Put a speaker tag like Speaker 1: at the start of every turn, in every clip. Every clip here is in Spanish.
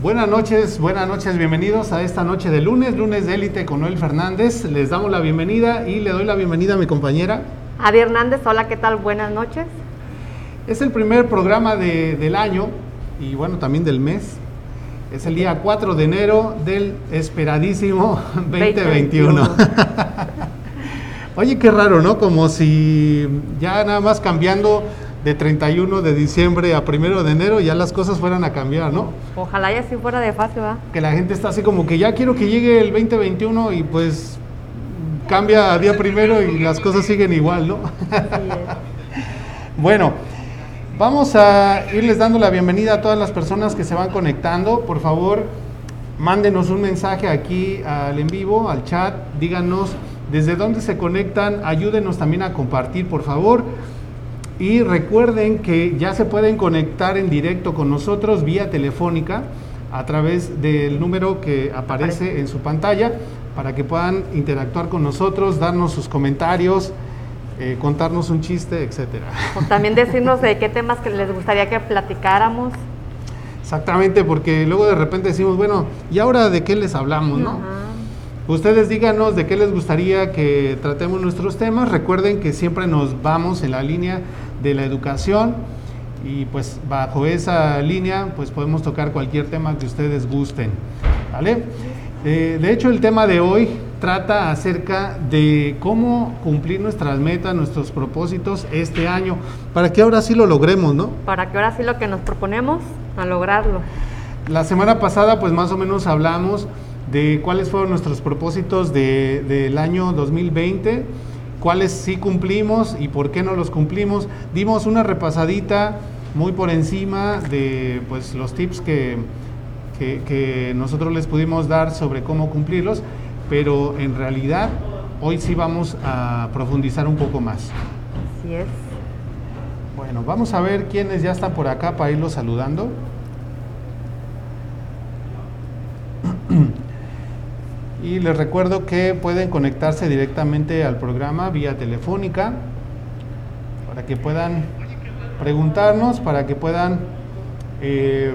Speaker 1: Buenas noches, buenas noches, bienvenidos a esta noche de lunes, lunes de élite con Noel Fernández. Les damos la bienvenida y le doy la bienvenida a mi compañera.
Speaker 2: Adi Hernández, hola, ¿qué tal? Buenas noches.
Speaker 1: Es el primer programa de- del año y bueno, también del mes. Es el día 4 de enero del esperadísimo 2021. Oye, qué raro, ¿no? Como si ya nada más cambiando de 31 de diciembre a 1 de enero ya las cosas fueran a cambiar, ¿no?
Speaker 2: Ojalá ya así fuera de fácil, ¿verdad?
Speaker 1: que la gente está así como que ya quiero que llegue el 2021 y pues cambia a día primero y las cosas siguen igual, ¿no?
Speaker 2: Así es.
Speaker 1: Bueno, vamos a irles dando la bienvenida a todas las personas que se van conectando. Por favor, mándenos un mensaje aquí al en vivo, al chat, díganos desde dónde se conectan, ayúdenos también a compartir, por favor. Y recuerden que ya se pueden conectar en directo con nosotros vía telefónica a través del número que aparece en su pantalla para que puedan interactuar con nosotros, darnos sus comentarios, eh, contarnos un chiste, etcétera.
Speaker 2: O también decirnos de qué temas que les gustaría que platicáramos.
Speaker 1: Exactamente, porque luego de repente decimos, bueno, ¿y ahora de qué les hablamos, no? Ustedes díganos de qué les gustaría que tratemos nuestros temas. Recuerden que siempre nos vamos en la línea de la educación y pues bajo esa línea pues podemos tocar cualquier tema que ustedes gusten. ¿Vale? Eh, de hecho el tema de hoy trata acerca de cómo cumplir nuestras metas, nuestros propósitos este año, para que ahora sí lo logremos, ¿no?
Speaker 2: Para que ahora sí lo que nos proponemos, a lograrlo.
Speaker 1: La semana pasada, pues más o menos hablamos de cuáles fueron nuestros propósitos de- del año 2020, cuáles sí cumplimos y por qué no los cumplimos. Dimos una repasadita muy por encima de pues, los tips que, que- que nosotros les pudimos dar sobre cómo cumplirlos, pero en realidad hoy sí vamos a profundizar un poco más.
Speaker 2: Así es.
Speaker 1: Bueno, vamos a ver quiénes ya están por acá para irlos saludando. Y les recuerdo que pueden conectarse directamente al programa vía telefónica para que puedan preguntarnos, para que puedan eh,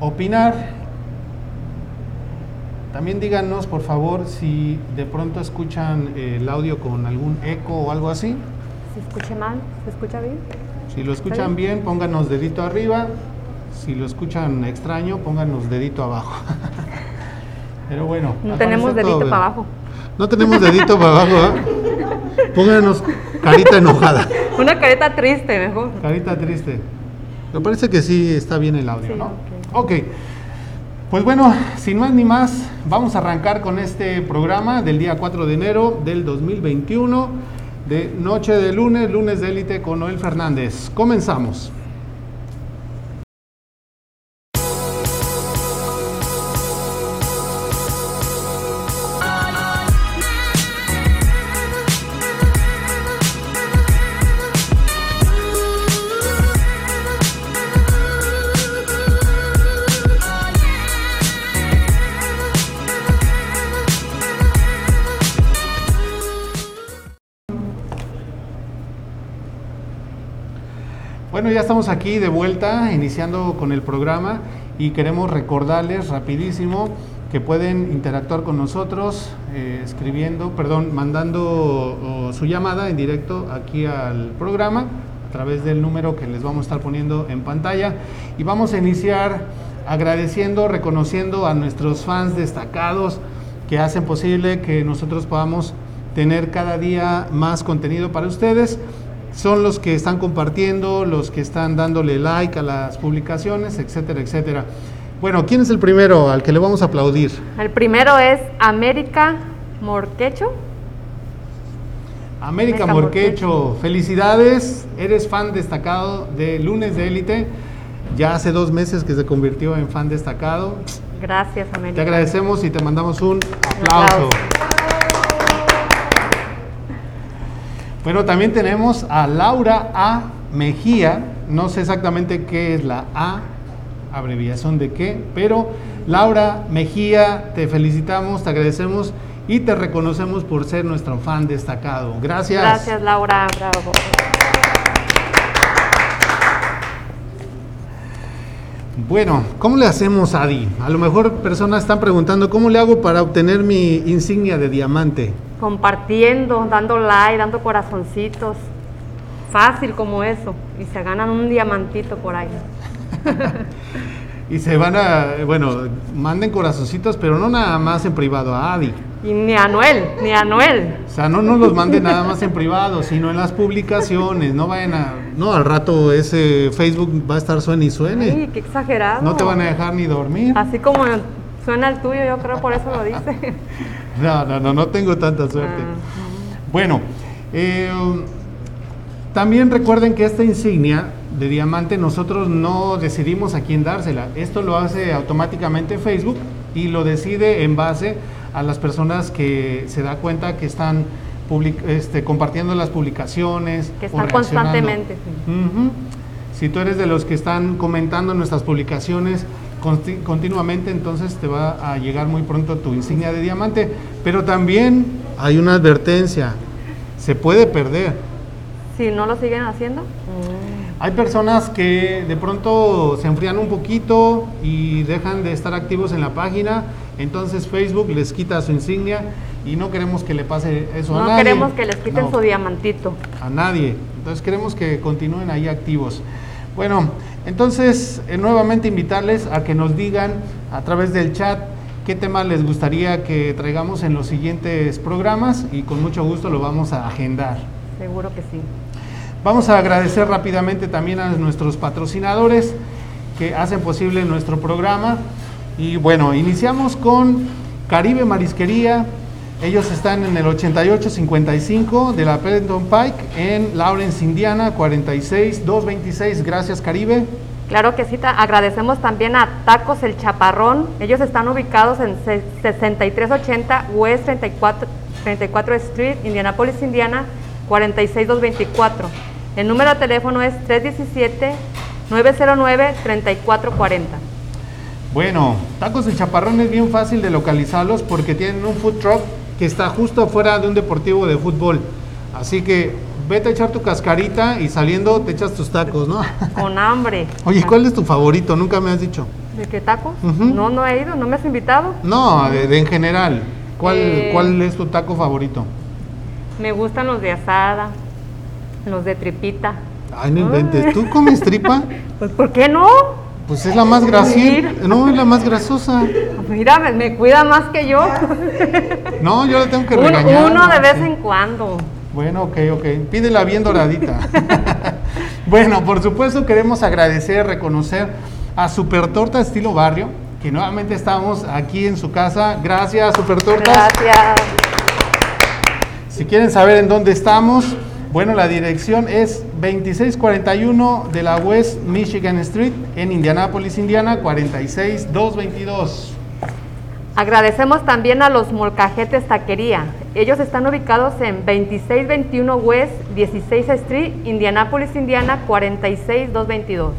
Speaker 1: opinar. También díganos, por favor, si de pronto escuchan eh, el audio con algún eco o algo así.
Speaker 2: ¿Se escucha mal? ¿Se escucha bien?
Speaker 1: Si lo escuchan bien, pónganos dedito arriba. Si lo escuchan extraño, pónganos dedito abajo. Pero bueno.
Speaker 2: No tenemos dedito para abajo.
Speaker 1: No tenemos dedito para abajo, ¿eh? Pónganos carita enojada,
Speaker 2: Una careta triste, mejor.
Speaker 1: carita triste. Me parece que sí está bien el audio,
Speaker 2: Sí,
Speaker 1: ¿no? ok. Pues bueno, sin más ni más, vamos a arrancar con este programa del día 4 de enero del 2021, de Noche de Lunes, Lunes de Élite con Noel Fernández. Comenzamos. Ya estamos aquí de vuelta, iniciando con el programa y queremos recordarles rapidísimo que pueden interactuar con nosotros eh, escribiendo, perdón, mandando su llamada en directo aquí al programa a través del número que les vamos a estar poniendo en pantalla. Y vamos a iniciar agradeciendo, reconociendo a nuestros fans destacados que hacen posible que nosotros podamos tener cada día más contenido para ustedes son los que están compartiendo, los que están dándole like a las publicaciones, etcétera, etcétera. Bueno, ¿quién es el primero al que le vamos a aplaudir?
Speaker 2: El primero es América Morquecho.
Speaker 1: América
Speaker 2: América
Speaker 1: Morquecho, felicidades, eres fan destacado de Lunes de Élite. Ya hace dos meses que se convirtió en fan destacado.
Speaker 2: Gracias, América.
Speaker 1: Te agradecemos y te mandamos un
Speaker 2: aplauso.
Speaker 1: aplauso. Bueno, también tenemos a Laura A. Mejía. No sé exactamente qué es la A, abreviación de qué, pero Laura Mejía, te felicitamos, te agradecemos y te reconocemos por ser nuestro fan destacado. Gracias.
Speaker 2: Gracias, Laura. Bravo.
Speaker 1: Bueno, ¿cómo le hacemos, Adi? A lo mejor personas están preguntando, ¿cómo le hago para obtener mi insignia de diamante?
Speaker 2: Compartiendo, dando like, dando corazoncitos. Fácil como eso. Y se ganan un diamantito por ahí.
Speaker 1: y se van a, bueno, manden corazoncitos, pero no nada más en privado a Adi.
Speaker 2: Y ni a Noel, ni a Noel.
Speaker 1: O sea, no nos los manden nada más en privado, sino en las publicaciones. No vayan a. No, al rato ese Facebook va a estar suene y suene.
Speaker 2: Ay, qué exagerado.
Speaker 1: No te van a dejar ni dormir.
Speaker 2: Así como suena el tuyo, yo creo por eso lo dice.
Speaker 1: no, no, no, no tengo tanta suerte. Ah, bueno, eh, también recuerden que esta insignia de diamante nosotros no decidimos a quién dársela. Esto lo hace automáticamente Facebook y lo decide en base a las personas que se da cuenta que están este, compartiendo las publicaciones.
Speaker 2: Que están constantemente.
Speaker 1: Si tú eres de los que están comentando nuestras publicaciones continuamente, entonces te va a llegar muy pronto tu insignia de diamante. Pero también hay una advertencia, se puede perder.
Speaker 2: Si no lo siguen haciendo.
Speaker 1: Hay personas que de pronto se enfrían un poquito y dejan de estar activos en la página, entonces Facebook les quita su insignia y no queremos que le pase eso a nadie.
Speaker 2: No queremos que les quiten su diamantito.
Speaker 1: A nadie. Entonces queremos que continúen ahí activos. Bueno, entonces eh, nuevamente invitarles a que nos digan a través del chat qué tema les gustaría que traigamos en los siguientes programas y con mucho gusto lo vamos a agendar.
Speaker 2: Seguro que sí.
Speaker 1: Vamos a agradecer rápidamente también a nuestros patrocinadores que hacen posible nuestro programa. Y bueno, iniciamos con Caribe Marisquería. Ellos están en el 8855 de la Pendleton Pike en Lawrence, Indiana, 46226. Gracias, Caribe.
Speaker 2: Claro que sí, agradecemos también a Tacos El Chaparrón. Ellos están ubicados en 6380 West 34, 34 Street, Indianapolis, Indiana, 46224. El número de teléfono es 317-909-3440.
Speaker 1: Bueno, Tacos de Chaparrón es bien fácil de localizarlos porque tienen un food truck que está justo afuera de un deportivo de fútbol. Así que vete a echar tu cascarita y saliendo te echas tus tacos, ¿no?
Speaker 2: Con hambre.
Speaker 1: Oye, ¿cuál es tu favorito? Nunca me has dicho.
Speaker 2: ¿De qué tacos? No, no he ido, ¿no me has invitado?
Speaker 1: No, de, en general. ¿Cuál, eh, ¿Cuál es tu taco favorito?
Speaker 2: Me gustan los de asada, los de tripita.
Speaker 1: Ay, no inventes. ¿Tú comes tripa?
Speaker 2: Pues, ¿por qué no?
Speaker 1: Pues es la más graciosa. No, es la más grasosa.
Speaker 2: Mira, me, cuida más que yo.
Speaker 1: No, yo le tengo que regañar.
Speaker 2: Uno de vez en cuando.
Speaker 1: Bueno, ok, ok. Pídela bien doradita. bueno, por supuesto queremos agradecer, reconocer a Super Torta Estilo Barrio, que nuevamente estamos aquí en su casa. Gracias, Super Torta.
Speaker 2: Gracias.
Speaker 1: Si quieren saber en dónde estamos, bueno, la dirección es 2641 de la West Michigan Street en Indianapolis, Indiana, 46222.
Speaker 2: Agradecemos también a los Molcajetes Taquería. Ellos están ubicados en 2621 West 16 Street, Indianapolis, Indiana, 46222.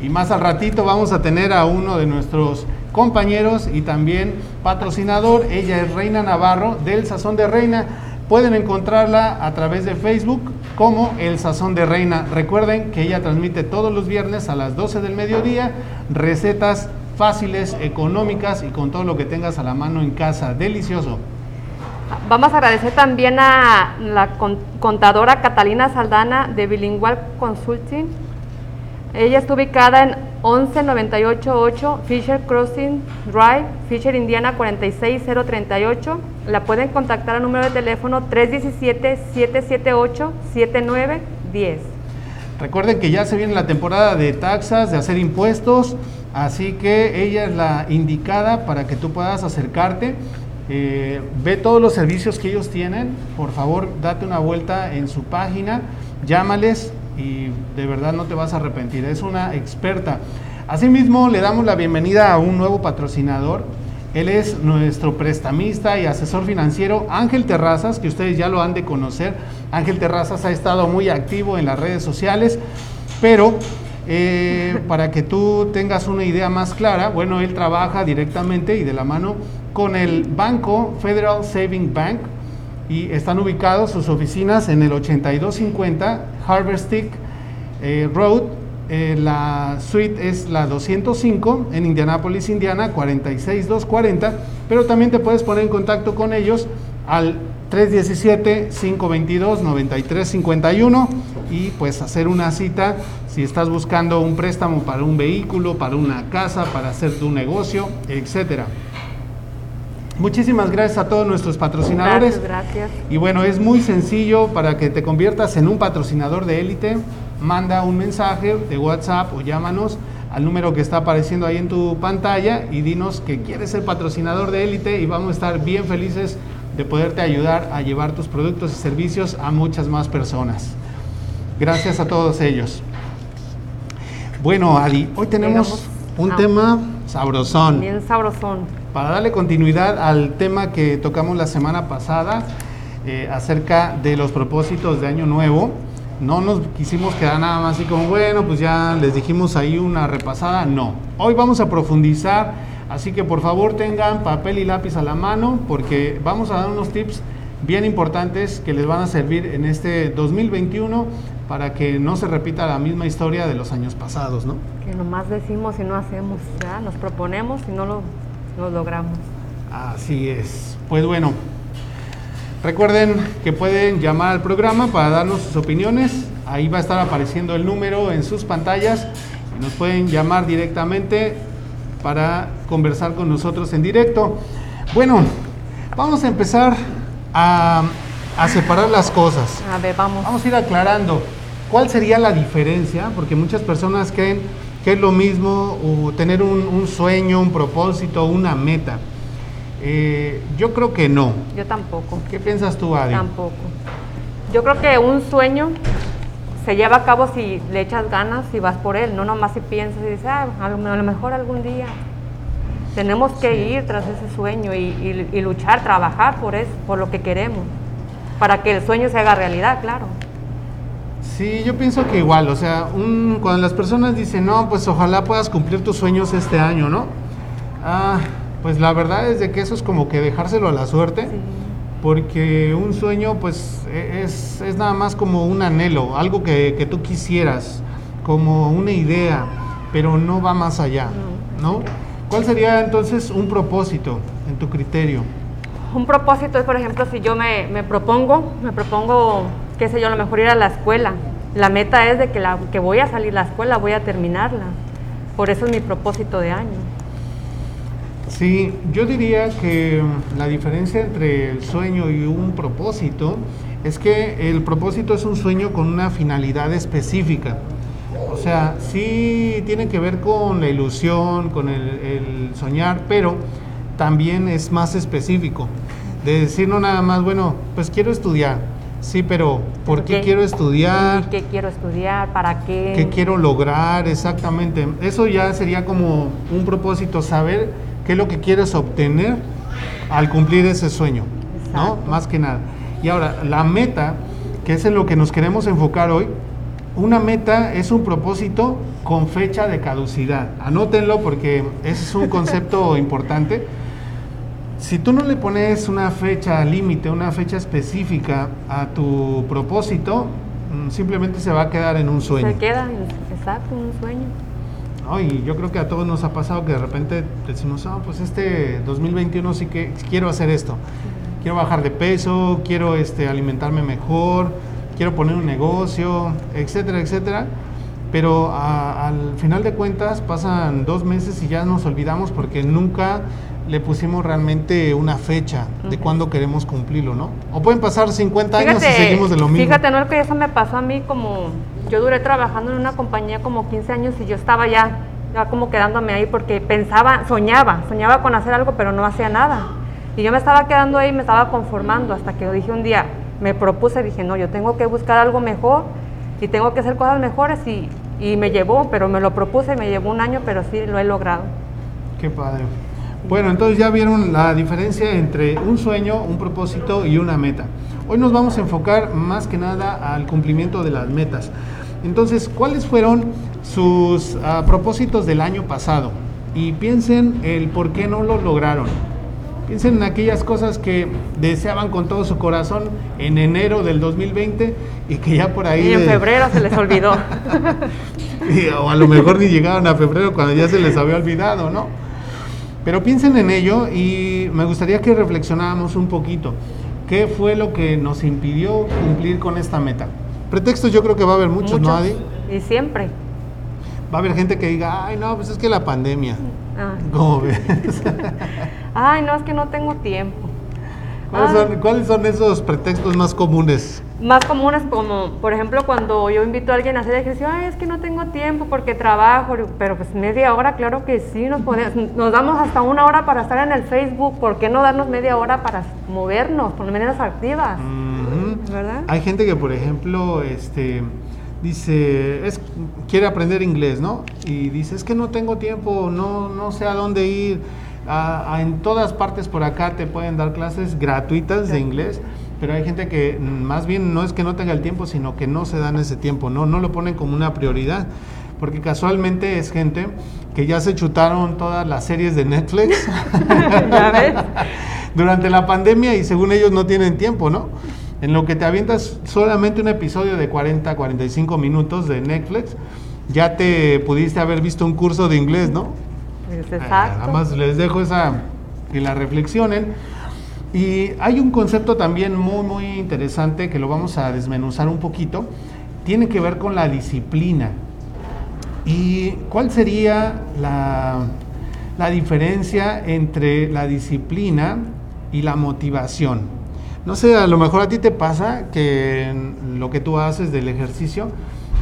Speaker 1: Y más al ratito vamos a tener a uno de nuestros compañeros y también patrocinador. Ella es Reina Navarro del Sazón de Reina. Pueden encontrarla a través de Facebook como El Sazón de Reina. Recuerden que ella transmite todos los viernes a las 12 del mediodía recetas fáciles, económicas y con todo lo que tengas a la mano en casa. Delicioso.
Speaker 2: Vamos a agradecer también a la contadora Catalina Saldana de Bilingual Consulting. Ella está ubicada en 11988 Fisher Crossing Drive, Fisher, Indiana 46038. La pueden contactar al número de teléfono 317-778-7910.
Speaker 1: Recuerden que ya se viene la temporada de taxas, de hacer impuestos, así que ella es la indicada para que tú puedas acercarte. Eh, ve todos los servicios que ellos tienen. Por favor, date una vuelta en su página, llámales, y de verdad no te vas a arrepentir. Es una experta. Asimismo, le damos la bienvenida a un nuevo patrocinador. Él es nuestro prestamista y asesor financiero Ángel Terrazas, que ustedes ya lo han de conocer. Ángel Terrazas ha estado muy activo en las redes sociales, pero eh, para que tú tengas una idea más clara, bueno, él trabaja directamente y de la mano con el banco Federal Saving Bank, y están ubicados sus oficinas en el 8250 Harvest Stick eh, Road, eh, la suite es la 205 en Indianápolis, Indiana, 46240, pero también te puedes poner en contacto con ellos al 317-522-9351 y pues hacer una cita si estás buscando un préstamo para un vehículo, para una casa, para hacer tu negocio, etcétera. Muchísimas gracias a todos nuestros patrocinadores.
Speaker 2: Gracias, gracias.
Speaker 1: Y bueno, es muy sencillo para que te conviertas en un patrocinador de élite. Manda un mensaje de WhatsApp o llámanos al número que está apareciendo ahí en tu pantalla y dinos que quieres ser patrocinador de élite y vamos a estar bien felices de poderte ayudar a llevar tus productos y servicios a muchas más personas. Gracias a todos ellos. Bueno, Adi, hoy tenemos un
Speaker 2: a-
Speaker 1: tema sabrosón.
Speaker 2: Bien sabrosón.
Speaker 1: Para darle continuidad al tema que tocamos la semana pasada eh, acerca de los propósitos de Año Nuevo, no nos quisimos quedar nada más así como, bueno, pues ya les dijimos ahí una repasada, no. Hoy vamos a profundizar, así que por favor tengan papel y lápiz a la mano porque vamos a dar unos tips bien importantes que les van a servir en este 2021 para que no se repita la misma historia de los años pasados, ¿no?
Speaker 2: Que nomás decimos y no hacemos. ¿ya? Nos proponemos y no lo, lo logramos.
Speaker 1: Así es. Pues bueno, recuerden que pueden llamar al programa para darnos sus opiniones. Ahí va a estar apareciendo el número en sus pantallas. Nos pueden llamar directamente para conversar con nosotros en directo. Bueno, vamos a empezar a, a separar las cosas.
Speaker 2: A ver, vamos.
Speaker 1: Vamos a ir aclarando cuál sería la diferencia, porque muchas personas creen que es lo mismo o tener un, un sueño, un propósito, una meta. Eh, yo creo que no.
Speaker 2: Yo tampoco.
Speaker 1: ¿Qué piensas tú, Adi?
Speaker 2: Tampoco. Yo creo que un sueño se lleva a cabo si le echas ganas y vas por él, no nomás si piensas y dices, ah, a lo, mejor algún día. Tenemos que ir tras ese sueño y, y- y luchar, trabajar por eso, por lo que queremos, para que el sueño se haga realidad, claro.
Speaker 1: Sí, yo pienso que igual, o sea, un- cuando las personas dicen, no, pues ojalá puedas cumplir tus sueños este año, ¿no? Ah, pues la verdad es de que eso es como que dejárselo a la suerte.
Speaker 2: Sí.
Speaker 1: Porque un sueño, pues, e- es, es nada más como un anhelo, algo que, que tú quisieras, como una idea, pero no va más allá, ¿no? ¿Cuál sería entonces un propósito en tu criterio?
Speaker 2: Un propósito es, por ejemplo, si yo me, me propongo, me propongo, qué sé yo, a lo mejor ir a la escuela. La meta es de que, la, que voy a salir de la escuela, voy a terminarla. Por eso es mi propósito de año.
Speaker 1: Sí, yo diría que la diferencia entre el sueño y un propósito es que el propósito es un sueño con una finalidad específica. O sea, sí tiene que ver con la ilusión, con el soñar, pero también es más específico. De decir no nada más, bueno, pues quiero estudiar. Sí, pero ¿por
Speaker 2: ¿Por
Speaker 1: qué
Speaker 2: qué?
Speaker 1: quiero estudiar?
Speaker 2: ¿Qué quiero estudiar? ¿Para qué?
Speaker 1: ¿Qué quiero lograr exactamente? Eso ya sería como un propósito, saber qué es lo que quieres obtener al cumplir ese sueño, ¿no?
Speaker 2: Exacto.
Speaker 1: Más que nada. Y ahora, la meta, que es en lo que nos queremos enfocar hoy, una meta es un propósito con fecha de caducidad. Anótenlo porque ese es un concepto importante. Si tú no le pones una fecha límite, una fecha específica a tu propósito, mm, simplemente se va a quedar en un sueño.
Speaker 2: Se queda, en- exacto, un sueño.
Speaker 1: ¿no? Y yo creo que a todos nos ha pasado que de repente decimos, ah, pues este 2021 sí que quiero hacer esto. Quiero bajar de peso, quiero este, alimentarme mejor, quiero poner un negocio, etcétera, etcétera. Pero a- al final de cuentas pasan dos meses y ya nos olvidamos porque nunca le pusimos realmente una fecha de
Speaker 2: Ujú.
Speaker 1: cuándo queremos cumplirlo, ¿no? O pueden pasar 50 años y seguimos de lo mismo.
Speaker 2: Fíjate, no que eso me pasó a mí como, yo duré trabajando en una compañía como 15 años y yo estaba ya, ya como quedándome ahí porque pensaba, soñaba, soñaba con hacer algo pero no hacía nada. Y yo me estaba quedando ahí, me estaba conformando hasta que dije un día, me propuse, dije, no, yo tengo que buscar algo mejor y tengo que hacer cosas mejores y, y me llevó, pero me lo propuse, me llevó un año, pero sí lo he logrado.
Speaker 1: Qué padre. Bueno, entonces ya vieron la diferencia entre un sueño, un propósito y una meta. Hoy nos vamos a enfocar más que nada al cumplimiento de las metas. Entonces, ¿cuáles fueron sus ah, propósitos del año pasado? Y piensen el por qué no lo lograron. Piensen en aquellas cosas que deseaban con todo su corazón en enero del 2020 y que ya por ahí...
Speaker 2: Y en febrero se les olvidó.
Speaker 1: o a lo mejor ni llegaron a febrero cuando ya se les había olvidado, ¿no? Pero piensen en ello y me gustaría que reflexionáramos un poquito. ¿Qué fue lo que nos impidió cumplir con esta meta? Pretextos yo creo que va a haber muchos, ¿no, Adi?
Speaker 2: Y siempre.
Speaker 1: Va a haber gente que diga, ay, no, pues es que la pandemia.
Speaker 2: Ah.
Speaker 1: ¿Cómo ves?
Speaker 2: Ay, no, es que no tengo tiempo.
Speaker 1: ¿Cuáles,
Speaker 2: Ah.
Speaker 1: son, cuáles son esos pretextos más comunes?
Speaker 2: Más comunes como, por ejemplo, cuando yo invito a alguien a hacer ejercicio, ay, es que no tengo tiempo porque trabajo, pero pues media hora, claro que sí, nos, podemos, nos damos hasta una hora para estar en el Facebook, ¿por qué no darnos media hora para movernos, por maneras activas?
Speaker 1: Ujú.
Speaker 2: ¿Verdad?
Speaker 1: Hay gente que, por ejemplo, este, dice, es, quiere aprender inglés, ¿no? Y dice, es que no tengo tiempo, no, no sé a dónde ir. A- a- en todas partes por acá te pueden dar clases gratuitas de inglés, pero hay gente que más bien no es que no tenga el tiempo, sino que no se dan ese tiempo, no, no lo ponen como una prioridad. Porque casualmente es gente que ya se chutaron todas las series de Netflix
Speaker 2: ¿Ya ves?
Speaker 1: durante la pandemia y según ellos no tienen tiempo, ¿no? En lo que te avientas solamente un episodio de 40, 45 minutos de Netflix, ya te pudiste haber visto un curso de inglés, ¿no?
Speaker 2: Exacto.
Speaker 1: Nada más les dejo esa que la reflexionen. Y hay un concepto también muy, muy interesante que lo vamos a desmenuzar un poquito. Tiene que ver con la disciplina. ¿Y cuál sería la, la diferencia entre la disciplina y la motivación? No sé, a lo mejor a ti te pasa que en lo que tú haces del ejercicio,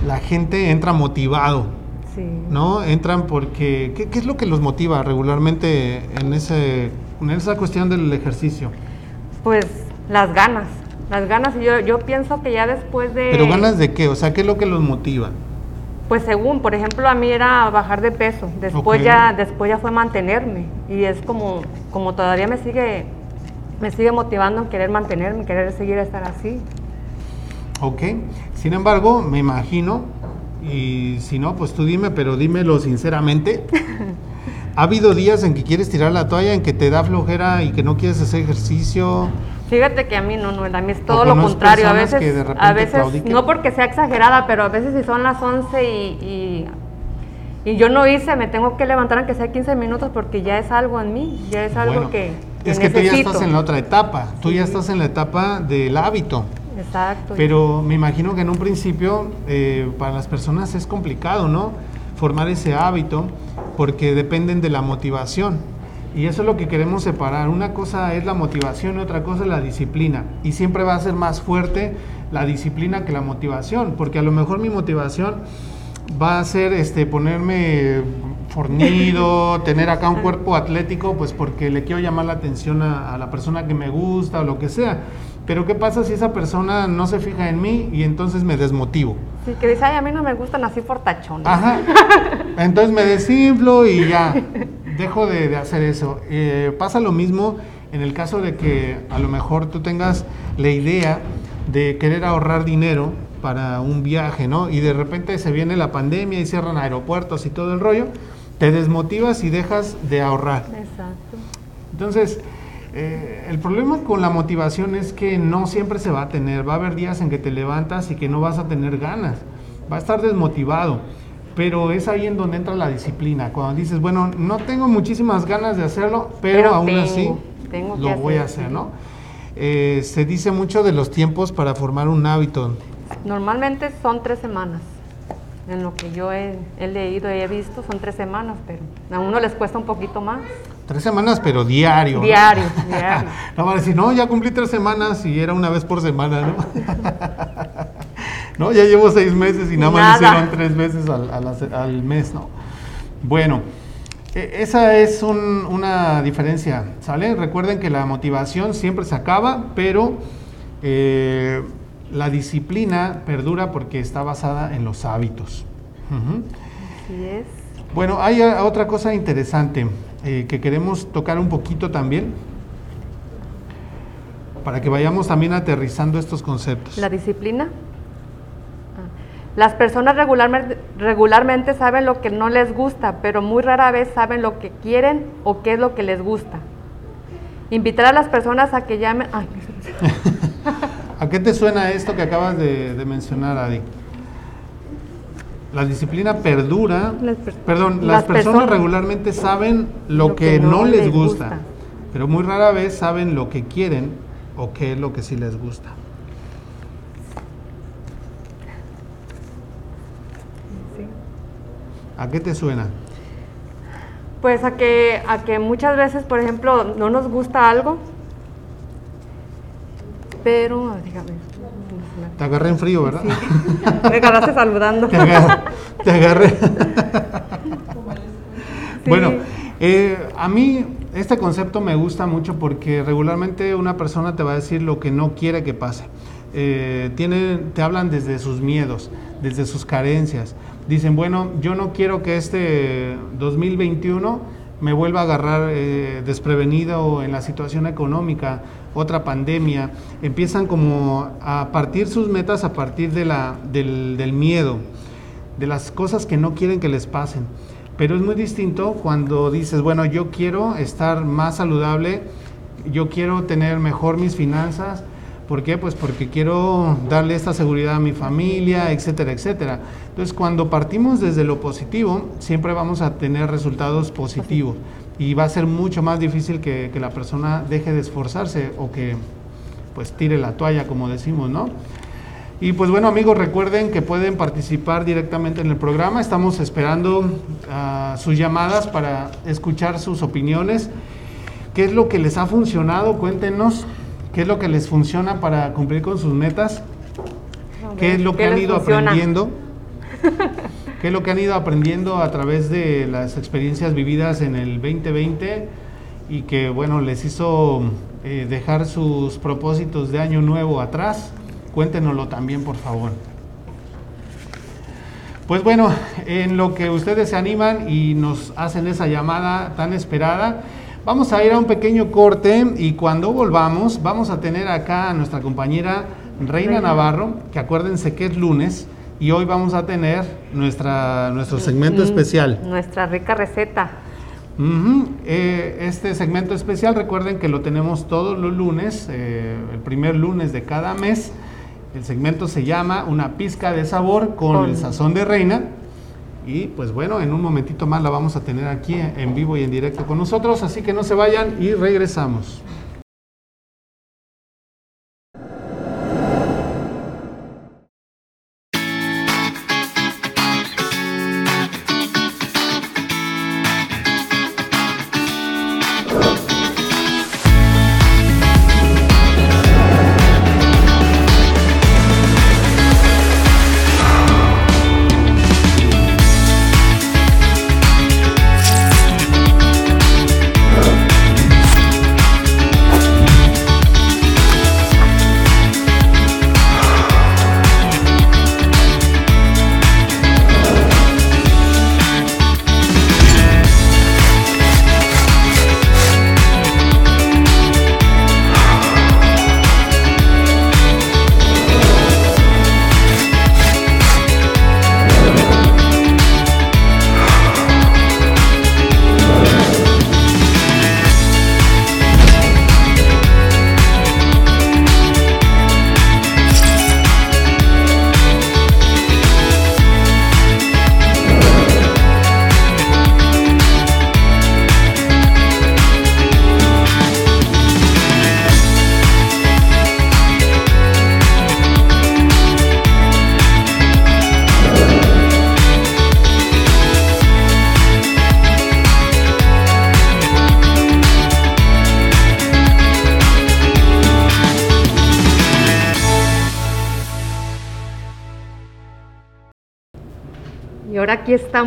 Speaker 1: la gente entra motivado,
Speaker 2: Sí.
Speaker 1: ¿no? Entran porque... ¿qué, qué es lo que los motiva regularmente en, ese, en esa cuestión del ejercicio?
Speaker 2: Pues las ganas, las ganas, y yo, yo pienso que ya después de...
Speaker 1: ¿Pero ganas de qué? O sea, ¿qué es lo que los motiva?
Speaker 2: Pues según, por ejemplo, a mí era bajar de peso, después ya después ya fue mantenerme y es como como todavía me sigue me sigue motivando en querer mantenerme, querer seguir estar así.
Speaker 1: Ok. Sin embargo, me imagino, y si no, pues tú dime, pero dímelo sinceramente. ¿Ha habido días en que quieres tirar la toalla, en que te da flojera y que no quieres hacer ejercicio?
Speaker 2: Fíjate que a mí no, no, a mí es todo
Speaker 1: ¿O
Speaker 2: lo contrario. A veces,
Speaker 1: que de repente
Speaker 2: a veces no porque sea exagerada, pero a veces si son las 11 y, y, y yo no hice, me tengo que levantar aunque sea 15 minutos porque ya es algo en mí, ya es algo
Speaker 1: Bueno,
Speaker 2: que,
Speaker 1: es que tú ya estás en la otra etapa, tú ya estás en la etapa del hábito.
Speaker 2: Exacto.
Speaker 1: Pero me imagino que en un principio eh, para las personas es complicado, ¿no? Formar ese hábito porque dependen de la motivación. Y eso es lo que queremos separar. Una cosa es la motivación y otra cosa es la disciplina. Y siempre va a ser más fuerte la disciplina que la motivación, porque a lo mejor mi motivación va a ser este ponerme fornido, tener acá un cuerpo atlético, pues porque le quiero llamar la atención a, a la persona que me gusta o lo que sea. Pero ¿qué pasa si esa persona no se fija en mí y entonces me desmotivo?
Speaker 2: Sí, que dice, ay, a mí no me gustan así fortachones.
Speaker 1: Ajá. Entonces me desinflo y ya, dejo de, de hacer eso. Eh, pasa lo mismo en el caso de que a lo mejor tú tengas la idea de querer ahorrar dinero para un viaje, ¿no? Y de repente se viene la pandemia y cierran aeropuertos y todo el rollo, te desmotivas y dejas de ahorrar.
Speaker 2: Exacto.
Speaker 1: Entonces, eh, el problema con la motivación es que no siempre se va a tener. Va a haber días en que te levantas y que no vas a tener ganas. Va a estar desmotivado. Pero es ahí en donde entra la disciplina. Cuando dices, bueno, no tengo muchísimas ganas de hacerlo, pero,
Speaker 2: Pero
Speaker 1: aún
Speaker 2: tengo,
Speaker 1: así
Speaker 2: tengo
Speaker 1: lo voy a
Speaker 2: hacer,
Speaker 1: hacer,
Speaker 2: sí.
Speaker 1: ¿no? Eh, se dice mucho de los tiempos para formar un hábito.
Speaker 2: Normalmente son tres semanas. En lo que yo he, he leído y he visto son tres semanas, pero a uno les cuesta un poquito más.
Speaker 1: Tres semanas, pero diario. ¿no?
Speaker 2: Diario, diario.
Speaker 1: No van a decir, no, ya cumplí tres semanas y era una vez por semana, ¿no? no, ya llevo seis meses y nada más hicieron tres veces al, mes, ¿no? Bueno, e- esa es un- una diferencia, ¿sale? Recuerden que la motivación siempre se acaba, pero eh, la disciplina perdura porque está basada en los hábitos.
Speaker 2: Así es.
Speaker 1: Bueno, hay ah, otra cosa interesante eh, que queremos tocar un poquito también para que vayamos también aterrizando estos conceptos.
Speaker 2: La disciplina. Ah. Las personas regularmente, regularmente saben lo que no les gusta, pero muy rara vez saben lo que quieren o qué es lo que les gusta. invitar a las personas a que llamen. Ay,
Speaker 1: ¿A qué te suena esto que acabas de, de mencionar, Adi? La disciplina perdura.
Speaker 2: Las per-
Speaker 1: perdón, las,
Speaker 2: las
Speaker 1: personas,
Speaker 2: personas-
Speaker 1: regularmente saben lo, que, no, les gusta,
Speaker 2: gusta.
Speaker 1: pero muy rara vez saben lo que quieren o qué es lo que sí les gusta. ¿A qué te suena?
Speaker 2: Pues a que, a que muchas veces, por ejemplo, no nos gusta algo, pero, dígame,
Speaker 1: Te agarré en frío, ¿verdad?
Speaker 2: me agarraste saludando.
Speaker 1: Te agarré. te agarré. Bueno, eh, a mí este concepto me gusta mucho porque regularmente una persona te va a decir lo que no quiere que pase. Eh, tienen- te hablan desde sus miedos, desde sus carencias. Dicen, bueno, yo no quiero que este 2021 me vuelva a agarrar eh, desprevenido en la situación económica, otra pandemia. Empiezan como a partir sus metas a partir del, del miedo, de las cosas que no quieren que les pasen. Pero es muy distinto cuando dices, bueno, yo quiero estar más saludable, yo quiero tener mejor mis finanzas. ¿Por qué? Pues porque quiero darle esta seguridad a mi familia, etcétera, etcétera. Entonces, cuando partimos desde lo positivo, siempre vamos a tener resultados positivos. Y va a ser mucho más difícil que, que la persona deje de esforzarse o que pues tire la toalla, como decimos, ¿no? Y pues bueno amigos, recuerden que pueden participar directamente en el programa. Estamos esperando ah, sus llamadas para escuchar sus opiniones. ¿Qué es lo que les ha funcionado? Cuéntenos. ¿Qué es lo que les funciona para cumplir con sus metas? ¿Qué es lo que
Speaker 2: ¿Qué
Speaker 1: han ido
Speaker 2: funciona?
Speaker 1: aprendiendo? ¿Qué es lo que han ido aprendiendo a través de las experiencias vividas en el 2020 y que, bueno, les hizo eh, dejar sus propósitos de año nuevo atrás? Cuéntenoslo también, por favor. Pues bueno, en lo que ustedes se animan y nos hacen esa llamada tan esperada, vamos a ir a un pequeño corte y cuando volvamos vamos a tener acá a nuestra compañera Reina
Speaker 2: Reina.
Speaker 1: Navarro, que acuérdense que es lunes y hoy vamos a tener nuestra, nuestro segmento
Speaker 2: Mm,
Speaker 1: especial.
Speaker 2: Nuestra rica receta.
Speaker 1: Eh, este segmento especial, recuerden que lo tenemos todos los lunes, eh, el primer lunes de cada mes. El segmento se llama Una pizca de sabor con,
Speaker 2: Con-
Speaker 1: el sazón de reina. Y pues bueno, en un momentito más la vamos a tener aquí en vivo y en directo con nosotros, así que no se vayan y regresamos.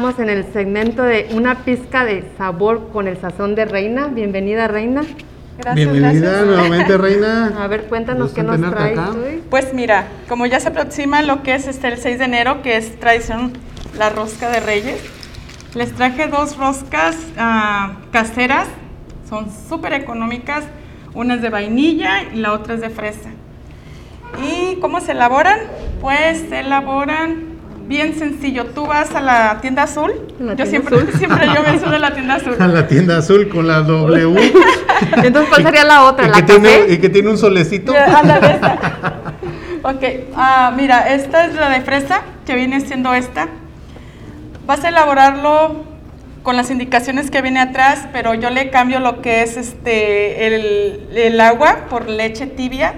Speaker 2: Estamos en el segmento de una pizca de sabor con el sazón de reina. Bienvenida, reina.
Speaker 3: Gracias,
Speaker 1: Bienvenida
Speaker 3: gracias.
Speaker 1: nuevamente, Reina.
Speaker 2: A ver, cuéntanos qué nos traes
Speaker 1: acá.
Speaker 2: hoy.
Speaker 3: Pues mira, como ya se aproxima lo que es este el 6 de enero, que es tradición la rosca de Reyes, les traje dos roscas ah, caseras, son súper económicas, una es de vainilla y la otra es de fresa. ¿Y cómo se elaboran? Pues se elaboran bien sencillo. Tú vas a la tienda azul.
Speaker 2: ¿La
Speaker 3: yo
Speaker 2: tienda
Speaker 3: siempre,
Speaker 2: azul?
Speaker 3: siempre yo me subo a la tienda azul.
Speaker 1: A la tienda azul con la W.
Speaker 2: Entonces, ¿cuál sería la otra?
Speaker 1: y,
Speaker 2: ¿La
Speaker 1: que tiene, y que tiene un solecito.
Speaker 3: Ya, ándale, esta. Ok, ah, mira, esta es la de fresa, que viene siendo esta. Vas a elaborarlo con las indicaciones que viene atrás, pero yo le cambio lo que es este el, el agua por leche tibia.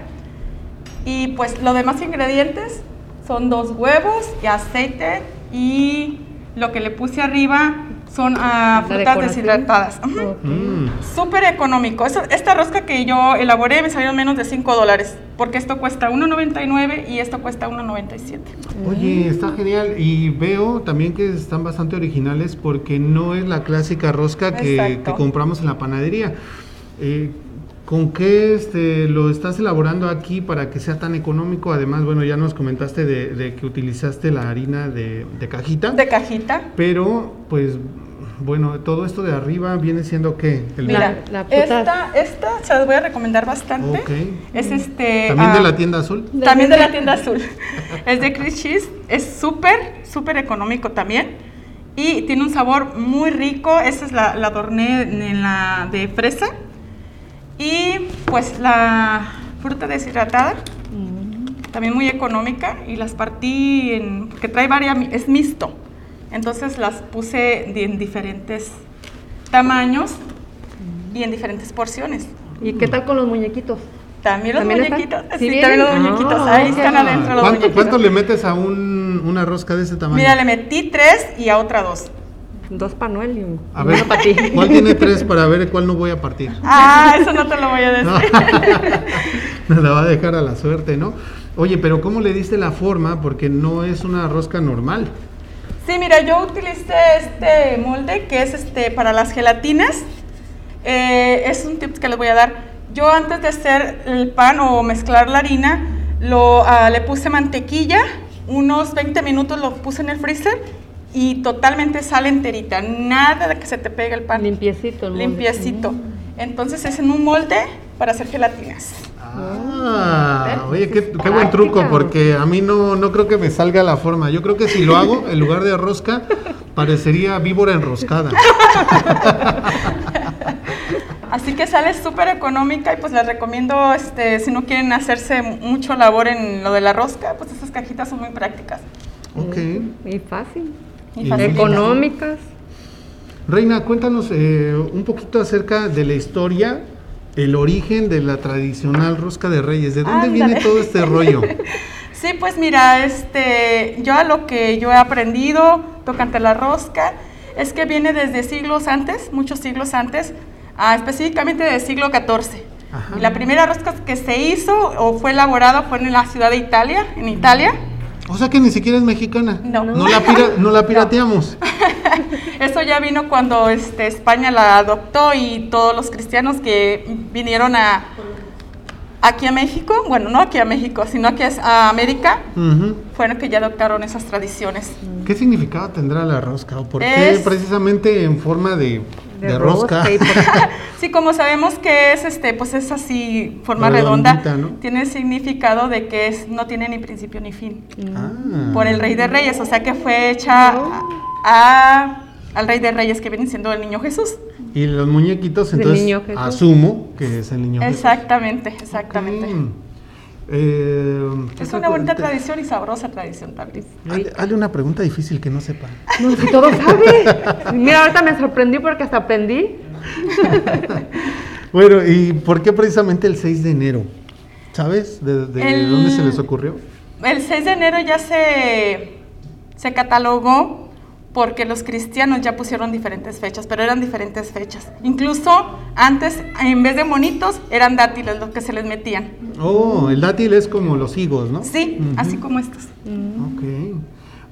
Speaker 3: Y pues los demás ingredientes son dos huevos y aceite y lo que le puse arriba son
Speaker 2: La
Speaker 3: frutas deshidratadas. Ujú.
Speaker 2: Ok.
Speaker 1: Mm.
Speaker 3: Súper económico. Eso- esta rosca que yo elaboré me salió menos de 5 dólares, porque esto cuesta 1.99 y esto cuesta 1.97.
Speaker 1: Oye, está genial. Y veo también que están bastante originales porque no es la clásica rosca que, que compramos en la panadería. Eh, ¿Con qué este, lo estás elaborando aquí para que sea tan económico? Además, bueno, ya nos comentaste de, de que utilizaste la harina de, de cajita.
Speaker 3: De cajita.
Speaker 1: Pero, pues, bueno, todo esto de arriba viene siendo qué? El-
Speaker 3: Mira,
Speaker 2: La- la
Speaker 3: esta, esta se las voy a recomendar bastante.
Speaker 1: Ok.
Speaker 3: Es este.
Speaker 1: ¿También de
Speaker 3: ah,
Speaker 1: la tienda azul?
Speaker 3: También de la tienda azul. es de Chris Cheese. Es súper, súper económico también. Y tiene un sabor muy rico. Esta es la, la adorné en la de fresa. Y pues la fruta deshidratada. También muy económica. Y las partí en. que trae varias. es mixto. Entonces las puse en diferentes tamaños y en diferentes porciones.
Speaker 2: ¿Y qué tal con los muñequitos?
Speaker 3: También los
Speaker 2: ¿También están?
Speaker 3: muñequitos.
Speaker 2: ¿Sí
Speaker 3: Sí, también los
Speaker 2: vienen?
Speaker 3: muñequitos.
Speaker 2: Ah,
Speaker 3: Ahí
Speaker 2: ok.
Speaker 3: están adentro los
Speaker 1: ¿Cuánto,
Speaker 3: muñequitos.
Speaker 1: cuánto le metes a un- una rosca de ese tamaño?
Speaker 3: Mira, le metí tres y a otra dos.
Speaker 2: Dos para Noel y un-
Speaker 1: A ver,
Speaker 2: uno para ti.
Speaker 1: ¿cuál tiene tres para ver cuál no voy a partir?
Speaker 3: Ah, eso no te lo voy a decir.
Speaker 1: Nos la va a dejar a la suerte, ¿no? Oye, pero ¿cómo le diste la forma? Porque no es una rosca normal.
Speaker 3: Sí, mira, yo utilicé este molde que es este para las gelatinas. Eh, es un tip que les voy a dar. Yo antes de hacer el pan o mezclar la harina, lo, ah, le puse mantequilla, unos 20 minutos lo puse en el freezer y totalmente sale enterita, nada de que se te pegue el pan.
Speaker 2: Limpiecito el molde.
Speaker 3: Limpiecito. Entonces es en un molde para hacer gelatinas.
Speaker 1: Ah, oye, qué, qué buen truco, porque a mí no, no creo que me salga la forma. Yo creo que si lo hago, en lugar de rosca, parecería víbora enroscada.
Speaker 3: Así que sale súper económica y pues les recomiendo, este, si no quieren hacerse mucho labor en lo de la rosca, pues estas cajitas son muy prácticas.
Speaker 1: Ok.
Speaker 2: Y fácil.
Speaker 3: Y.
Speaker 2: Económicas.
Speaker 1: Reina, cuéntanos eh, un poquito acerca de la historia, el origen de la tradicional rosca de reyes. ¿De dónde
Speaker 3: Ándale.
Speaker 1: viene todo este rollo?
Speaker 3: Sí, pues mira, este, yo a lo que yo he aprendido tocante la rosca es que viene desde siglos antes, muchos siglos antes, ah, específicamente del siglo XIV.
Speaker 1: Ajá.
Speaker 3: La primera rosca que se hizo o fue elaborada fue en la ciudad de Italia, en Italia.
Speaker 1: O sea que ni siquiera es mexicana.
Speaker 3: No.
Speaker 1: No la, pira- no la pirateamos.
Speaker 3: Eso ya vino cuando este, España la adoptó y todos los cristianos que vinieron a, aquí a México, bueno, no aquí a México, sino aquí a América,
Speaker 1: Ujú.
Speaker 3: fueron que ya adoptaron esas tradiciones.
Speaker 1: ¿Qué significado tendrá la rosca? ¿O por qué precisamente en forma de, de
Speaker 2: De
Speaker 1: rosca?
Speaker 2: rosca y por-
Speaker 3: Sí, como sabemos que es este, pues es así, forma redonda,
Speaker 1: ¿no?
Speaker 3: tiene el significado de que es, no tiene ni principio ni fin.
Speaker 1: Ah.
Speaker 3: Por el Rey de Reyes, o sea que fue hecha a, a- al Rey de Reyes que viene siendo el niño Jesús.
Speaker 1: Y los muñequitos, entonces
Speaker 2: niño Jesús.
Speaker 1: asumo que es el niño Jesús.
Speaker 3: Exactamente, exactamente.
Speaker 1: Eh,
Speaker 3: Es una bonita
Speaker 1: te-
Speaker 3: tradición y sabrosa tradición también.
Speaker 1: Hazle, hazle una pregunta difícil que no sepa.
Speaker 2: No, si todo sabe. Mira, ahorita me sorprendí porque hasta aprendí.
Speaker 1: Bueno, ¿y por qué precisamente el 6 de enero? ¿Sabes? ¿De, de
Speaker 3: El-
Speaker 1: dónde se les ocurrió?
Speaker 3: El 6 de enero ya se, se catalogó porque los cristianos ya pusieron diferentes fechas, pero eran diferentes fechas. Incluso antes, en vez de monitos, eran dátiles los que se les metían.
Speaker 1: Oh, el dátil es como los higos, ¿no?
Speaker 3: Sí, así como estos.
Speaker 1: Ok.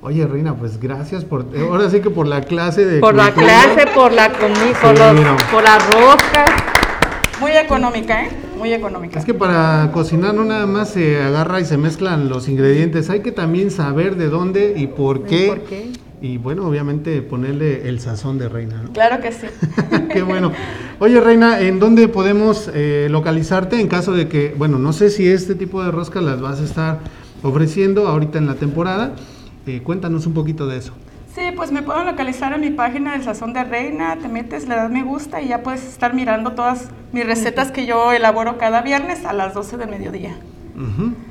Speaker 1: Oye, Reina, pues gracias por... eh, Ahora sí que por la clase de...
Speaker 2: Por la clase, por la comida, por,
Speaker 1: Sí,
Speaker 2: los-
Speaker 1: no.
Speaker 2: por las roscas.
Speaker 3: Muy económica, ¿eh? Muy económica.
Speaker 1: Es que para cocinar no nada más se agarra y se mezclan los ingredientes, hay que también saber de dónde y por qué.
Speaker 2: por qué?
Speaker 1: Y bueno, obviamente ponerle el sazón de Reina, ¿no?
Speaker 3: Claro que sí.
Speaker 1: Qué bueno. Oye, Reina, ¿en dónde podemos eh, localizarte en caso de que, bueno, no sé si este tipo de roscas las vas a estar ofreciendo ahorita en la temporada? Eh, cuéntanos un poquito de eso.
Speaker 3: Sí, pues me pueden localizar en mi página del Sazón de Reina, te metes, le das me gusta y ya puedes estar mirando todas mis recetas que yo elaboro cada viernes a las 12 del mediodía.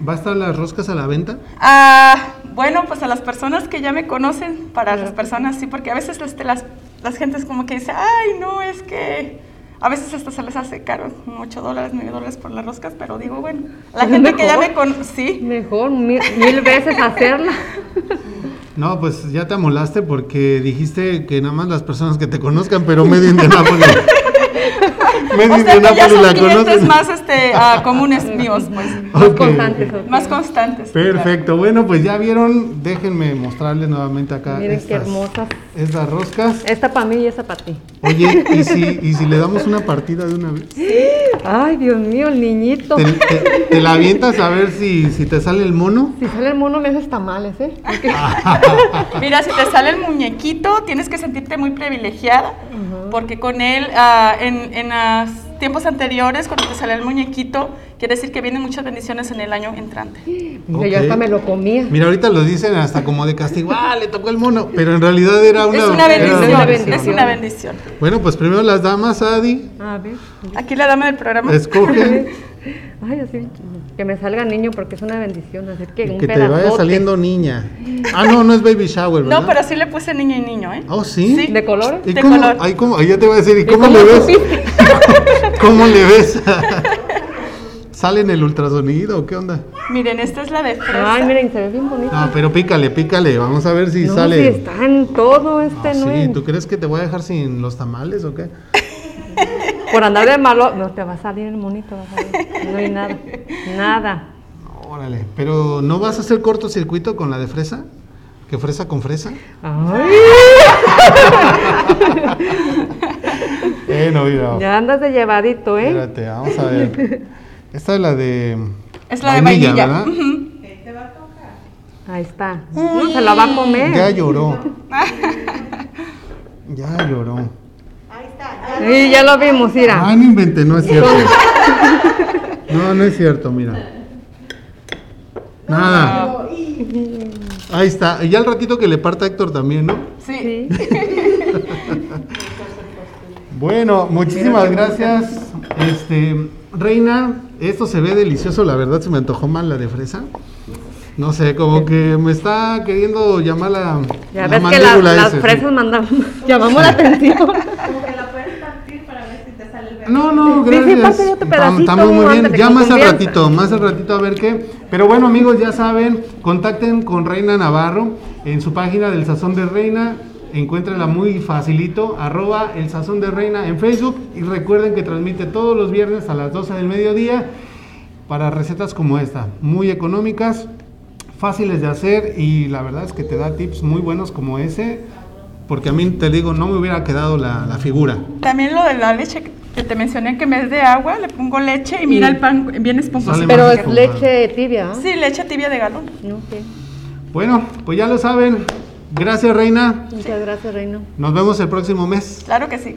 Speaker 1: ¿Va a estar las roscas a la venta?
Speaker 3: Ah, bueno, pues a las personas que ya me conocen, para las personas sí, porque a veces este, las, las gentes como que dicen, ay, no, es que a veces hasta se les hace caro, 8 dólares, 9 dólares por las roscas, pero digo, bueno, la
Speaker 2: Pues
Speaker 3: gente que ya me conoce, sí,
Speaker 2: Mejor mil, mil veces hacerla.
Speaker 1: No, pues ya te amolaste porque dijiste que nada más las personas que te conozcan, pero medio Indianápolis. Medio
Speaker 3: o sea que ya son
Speaker 1: la
Speaker 3: clientes
Speaker 1: conocen.
Speaker 3: más este, ah, comunes míos, pues,
Speaker 2: Más constantes.
Speaker 3: más constantes.
Speaker 1: Perfecto, bueno, pues ya vieron, déjenme mostrarles nuevamente acá
Speaker 2: Miren qué
Speaker 1: estas,
Speaker 2: hermosas.
Speaker 1: estas roscas.
Speaker 2: Esta para mí y esa para ti.
Speaker 1: Oye, ¿y si, ¿y si le damos una partida de una vez?
Speaker 2: Ay, Dios mío, el niñito.
Speaker 1: ¿Te, te- te la avientas a ver si, si te sale el mono?
Speaker 2: Si sale el mono me haces tamales, ¿eh?
Speaker 3: Mira, si te sale el muñequito, tienes que sentirte muy privilegiada, porque con él, ah, en, en tiempos anteriores, cuando te sale el muñequito, quiere decir que vienen muchas bendiciones en el año entrante.
Speaker 2: Mira, yo
Speaker 1: Ok.
Speaker 2: hasta me lo comía.
Speaker 1: Mira, ahorita lo dicen hasta como de castigo, ah, le tocó el mono, pero en realidad era una,
Speaker 3: es una
Speaker 1: era
Speaker 3: bendición, es una bendición.
Speaker 1: Bueno, pues primero las damas, Adi,
Speaker 2: A ver.
Speaker 3: Aquí la dama del programa.
Speaker 1: escoge
Speaker 2: Ay, así. Que me salga niño porque es una bendición. Así que un
Speaker 1: que te vaya saliendo niña. Ah, no, no es baby shower, ¿verdad?
Speaker 3: No, pero sí le puse niño y niño, ¿eh?
Speaker 1: Oh, ¿sí?
Speaker 3: Sí.
Speaker 2: ¿De colores?
Speaker 1: ¿Y
Speaker 3: de
Speaker 1: cómo,
Speaker 3: color.
Speaker 1: ay, cómo, ay, ya te voy a decir, ¿y
Speaker 2: ¿Y
Speaker 1: cómo,
Speaker 2: cómo
Speaker 1: le ves? ¿Cómo le ves? ¿Sale en el ultrasonido o qué onda?
Speaker 3: Miren, esta es la de fresa.
Speaker 2: Ay, miren, se ve bien bonito.
Speaker 1: No, pero pícale, pícale, vamos a ver si
Speaker 2: No,
Speaker 1: sale.
Speaker 2: si está en todo este
Speaker 1: Ah,
Speaker 2: no
Speaker 1: sí, ¿tú crees que te voy a dejar sin los tamales o qué?
Speaker 2: Por andar de malo, no te va a salir el monito, vas a ver. No hay nada. Nada.
Speaker 1: Órale, pero ¿no vas a hacer cortocircuito con la de fresa? ¿Que fresa con fresa?
Speaker 2: Ay,
Speaker 1: Eh, no, mira.
Speaker 2: ya andas de llevadito, ¿eh?
Speaker 1: Espérate, vamos a ver. Esta es la de.
Speaker 3: Es la de vainilla.
Speaker 1: ¿verdad?
Speaker 3: Ujú.
Speaker 2: Ahí está. No, se la va a comer.
Speaker 1: Ya lloró. Ya lloró.
Speaker 2: Sí, ya lo vimos, mira.
Speaker 1: Ah, no inventé, no es cierto. No, no es cierto, mira. Nada. Ahí está. Y ya al ratito que le parta a Héctor también, ¿no?
Speaker 3: Sí.
Speaker 2: Sí.
Speaker 1: Bueno, muchísimas gracias. Este, Reina, esto se ve delicioso, la verdad se me antojó mal la de fresa. No sé, como que me está queriendo llamar la,
Speaker 2: Ya
Speaker 1: la
Speaker 2: ves que la-
Speaker 1: mandíbula
Speaker 2: las fresas mandamos, llamamos la atención.
Speaker 1: No, no,
Speaker 2: Sí, sí,
Speaker 1: gracias.
Speaker 2: pásale otro
Speaker 1: Tam-
Speaker 2: pedacito,
Speaker 1: Estamos muy bien. Ya más al ratito, más al ratito a ver qué. Pero bueno, amigos, ya saben, contacten con Reina Navarro en su página del Sazón de Reina. Encuéntrenla muy facilito, arroba el Sazón de Reina en Facebook. Y recuerden que transmite todos los viernes a las 12 del mediodía para recetas como esta, muy económicas, fáciles de hacer y la verdad es que te da tips muy buenos como ese. Porque a mí te digo, no me hubiera quedado la, la figura.
Speaker 3: También lo de la leche que te mencioné que en vez de agua le pongo leche y mira el pan bien esponjoso.
Speaker 1: Sale
Speaker 2: Pero es leche tibia, ¿ah?
Speaker 3: Sí, leche tibia de galón.
Speaker 2: No, sí.
Speaker 1: Bueno, pues ya lo saben. Gracias, Reina.
Speaker 2: Muchas gracias, Reino.
Speaker 1: Nos vemos el próximo mes.
Speaker 3: Claro que sí.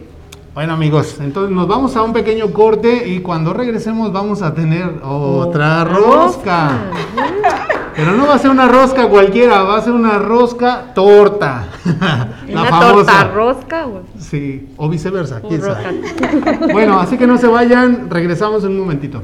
Speaker 1: Bueno, amigos, entonces nos vamos a un pequeño corte y cuando regresemos vamos a tener otra rosca. Pero no va a ser una rosca cualquiera, va a ser una rosca torta. La
Speaker 2: Una
Speaker 1: famosa.
Speaker 2: torta rosca, güey.
Speaker 1: Sí, o viceversa, quién sabe. Bueno, así que no se vayan, regresamos en un momentito.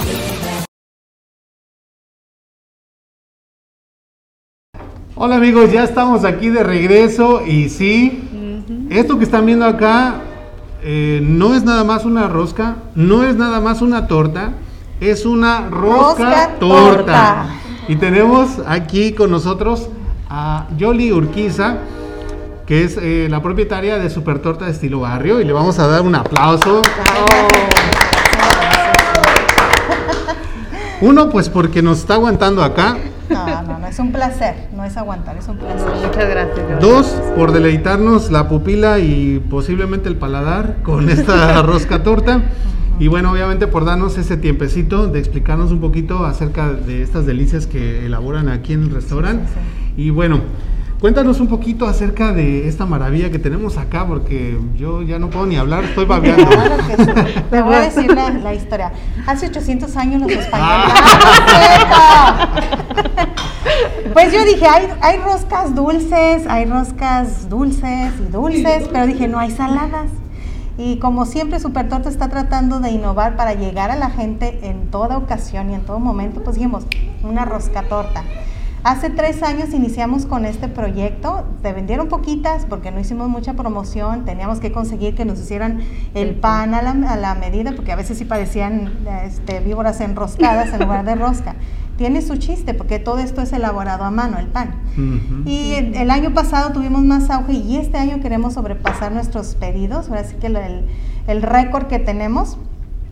Speaker 1: Hola amigos, ya estamos aquí de regreso y sí, Esto que están viendo acá eh, no es nada más una rosca, no es nada más una torta, es una rosca,
Speaker 4: Rosca
Speaker 1: torta.
Speaker 4: torta.
Speaker 1: Y tenemos aquí con nosotros a Yoli Urquiza, que es eh, la propietaria de Super Torta de Estilo Barrio, y le vamos a dar un aplauso. Uno, pues porque nos está aguantando acá.
Speaker 4: No, no, no, es un placer, no es aguantar, es un placer.
Speaker 2: Muchas gracias.
Speaker 1: Dos, por deleitarnos la pupila y posiblemente el paladar con esta rosca torta. Y bueno, obviamente por darnos ese tiempecito de explicarnos un poquito acerca de estas delicias que elaboran aquí en el restaurante. Y bueno, cuéntanos un poquito acerca de esta maravilla que tenemos acá, porque yo ya no puedo ni hablar, estoy babeando.
Speaker 4: Claro que sí. Te voy a decir la, la historia. Hace 800 años los españoles. ¡Ah! Pues yo dije, hay, hay roscas dulces, hay roscas dulces y dulces, pero dije, no hay saladas. Y como siempre, Super Torta está tratando de innovar para llegar a la gente en toda ocasión y en todo momento, pues dijimos, una rosca torta. Hace tres años iniciamos con este proyecto, se vendieron poquitas porque no hicimos mucha promoción, teníamos que conseguir que nos hicieran el pan a la, a la medida, porque a veces sí parecían este, víboras enroscadas en lugar de rosca. Tiene su chiste porque todo esto es elaborado a mano, el pan. Y el, el año pasado tuvimos más auge y este año queremos sobrepasar nuestros pedidos, ahora sí que el, el- el récord que tenemos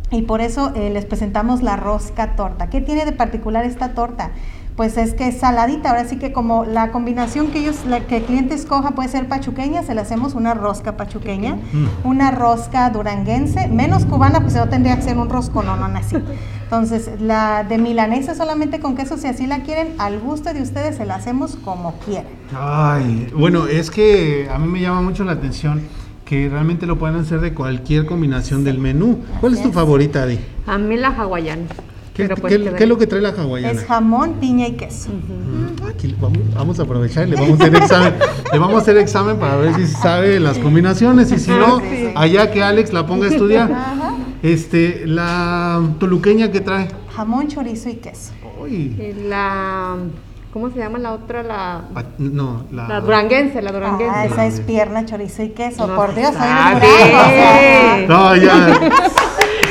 Speaker 4: y por eso eh, les presentamos la rosca torta. ¿Qué tiene de particular esta torta? Pues es que es saladita, ahora sí que como la combinación que ellos, la, que el cliente escoja puede ser pachuqueña, se le hacemos una rosca pachuqueña, una rosca duranguense, menos cubana, pues no tendría que ser un rosco, no, no, así. Entonces, la de milanesa solamente con queso, si así la quieren, al gusto de ustedes se la hacemos como quieran.
Speaker 1: Ay, bueno, es que a mí me llama mucho la atención que realmente lo pueden hacer de cualquier combinación del menú. ¿Cuál es tu favorita, Adi?
Speaker 2: A mí la hawaiana.
Speaker 1: ¿Qué,
Speaker 2: Pero pues
Speaker 1: qué-
Speaker 2: queda
Speaker 1: qué es lo que trae la hawaiana?
Speaker 4: Es jamón, piña y queso.
Speaker 1: Aquí vamos, vamos a aprovechar y le vamos a hacer examen. le vamos a hacer examen para ver si sabe las combinaciones y si no,
Speaker 4: Sí.
Speaker 1: allá que Alex la ponga a estudiar. Este, la toluqueña que trae.
Speaker 4: Jamón, chorizo y queso.
Speaker 1: Uy,
Speaker 2: Y la. ¿Cómo se llama la otra? La,
Speaker 1: pa- no, la,
Speaker 2: la duranguense, la duranguense.
Speaker 4: Ah, esa es pierna, chorizo y queso.
Speaker 2: No
Speaker 4: Por Dios, soy un
Speaker 1: No, ya.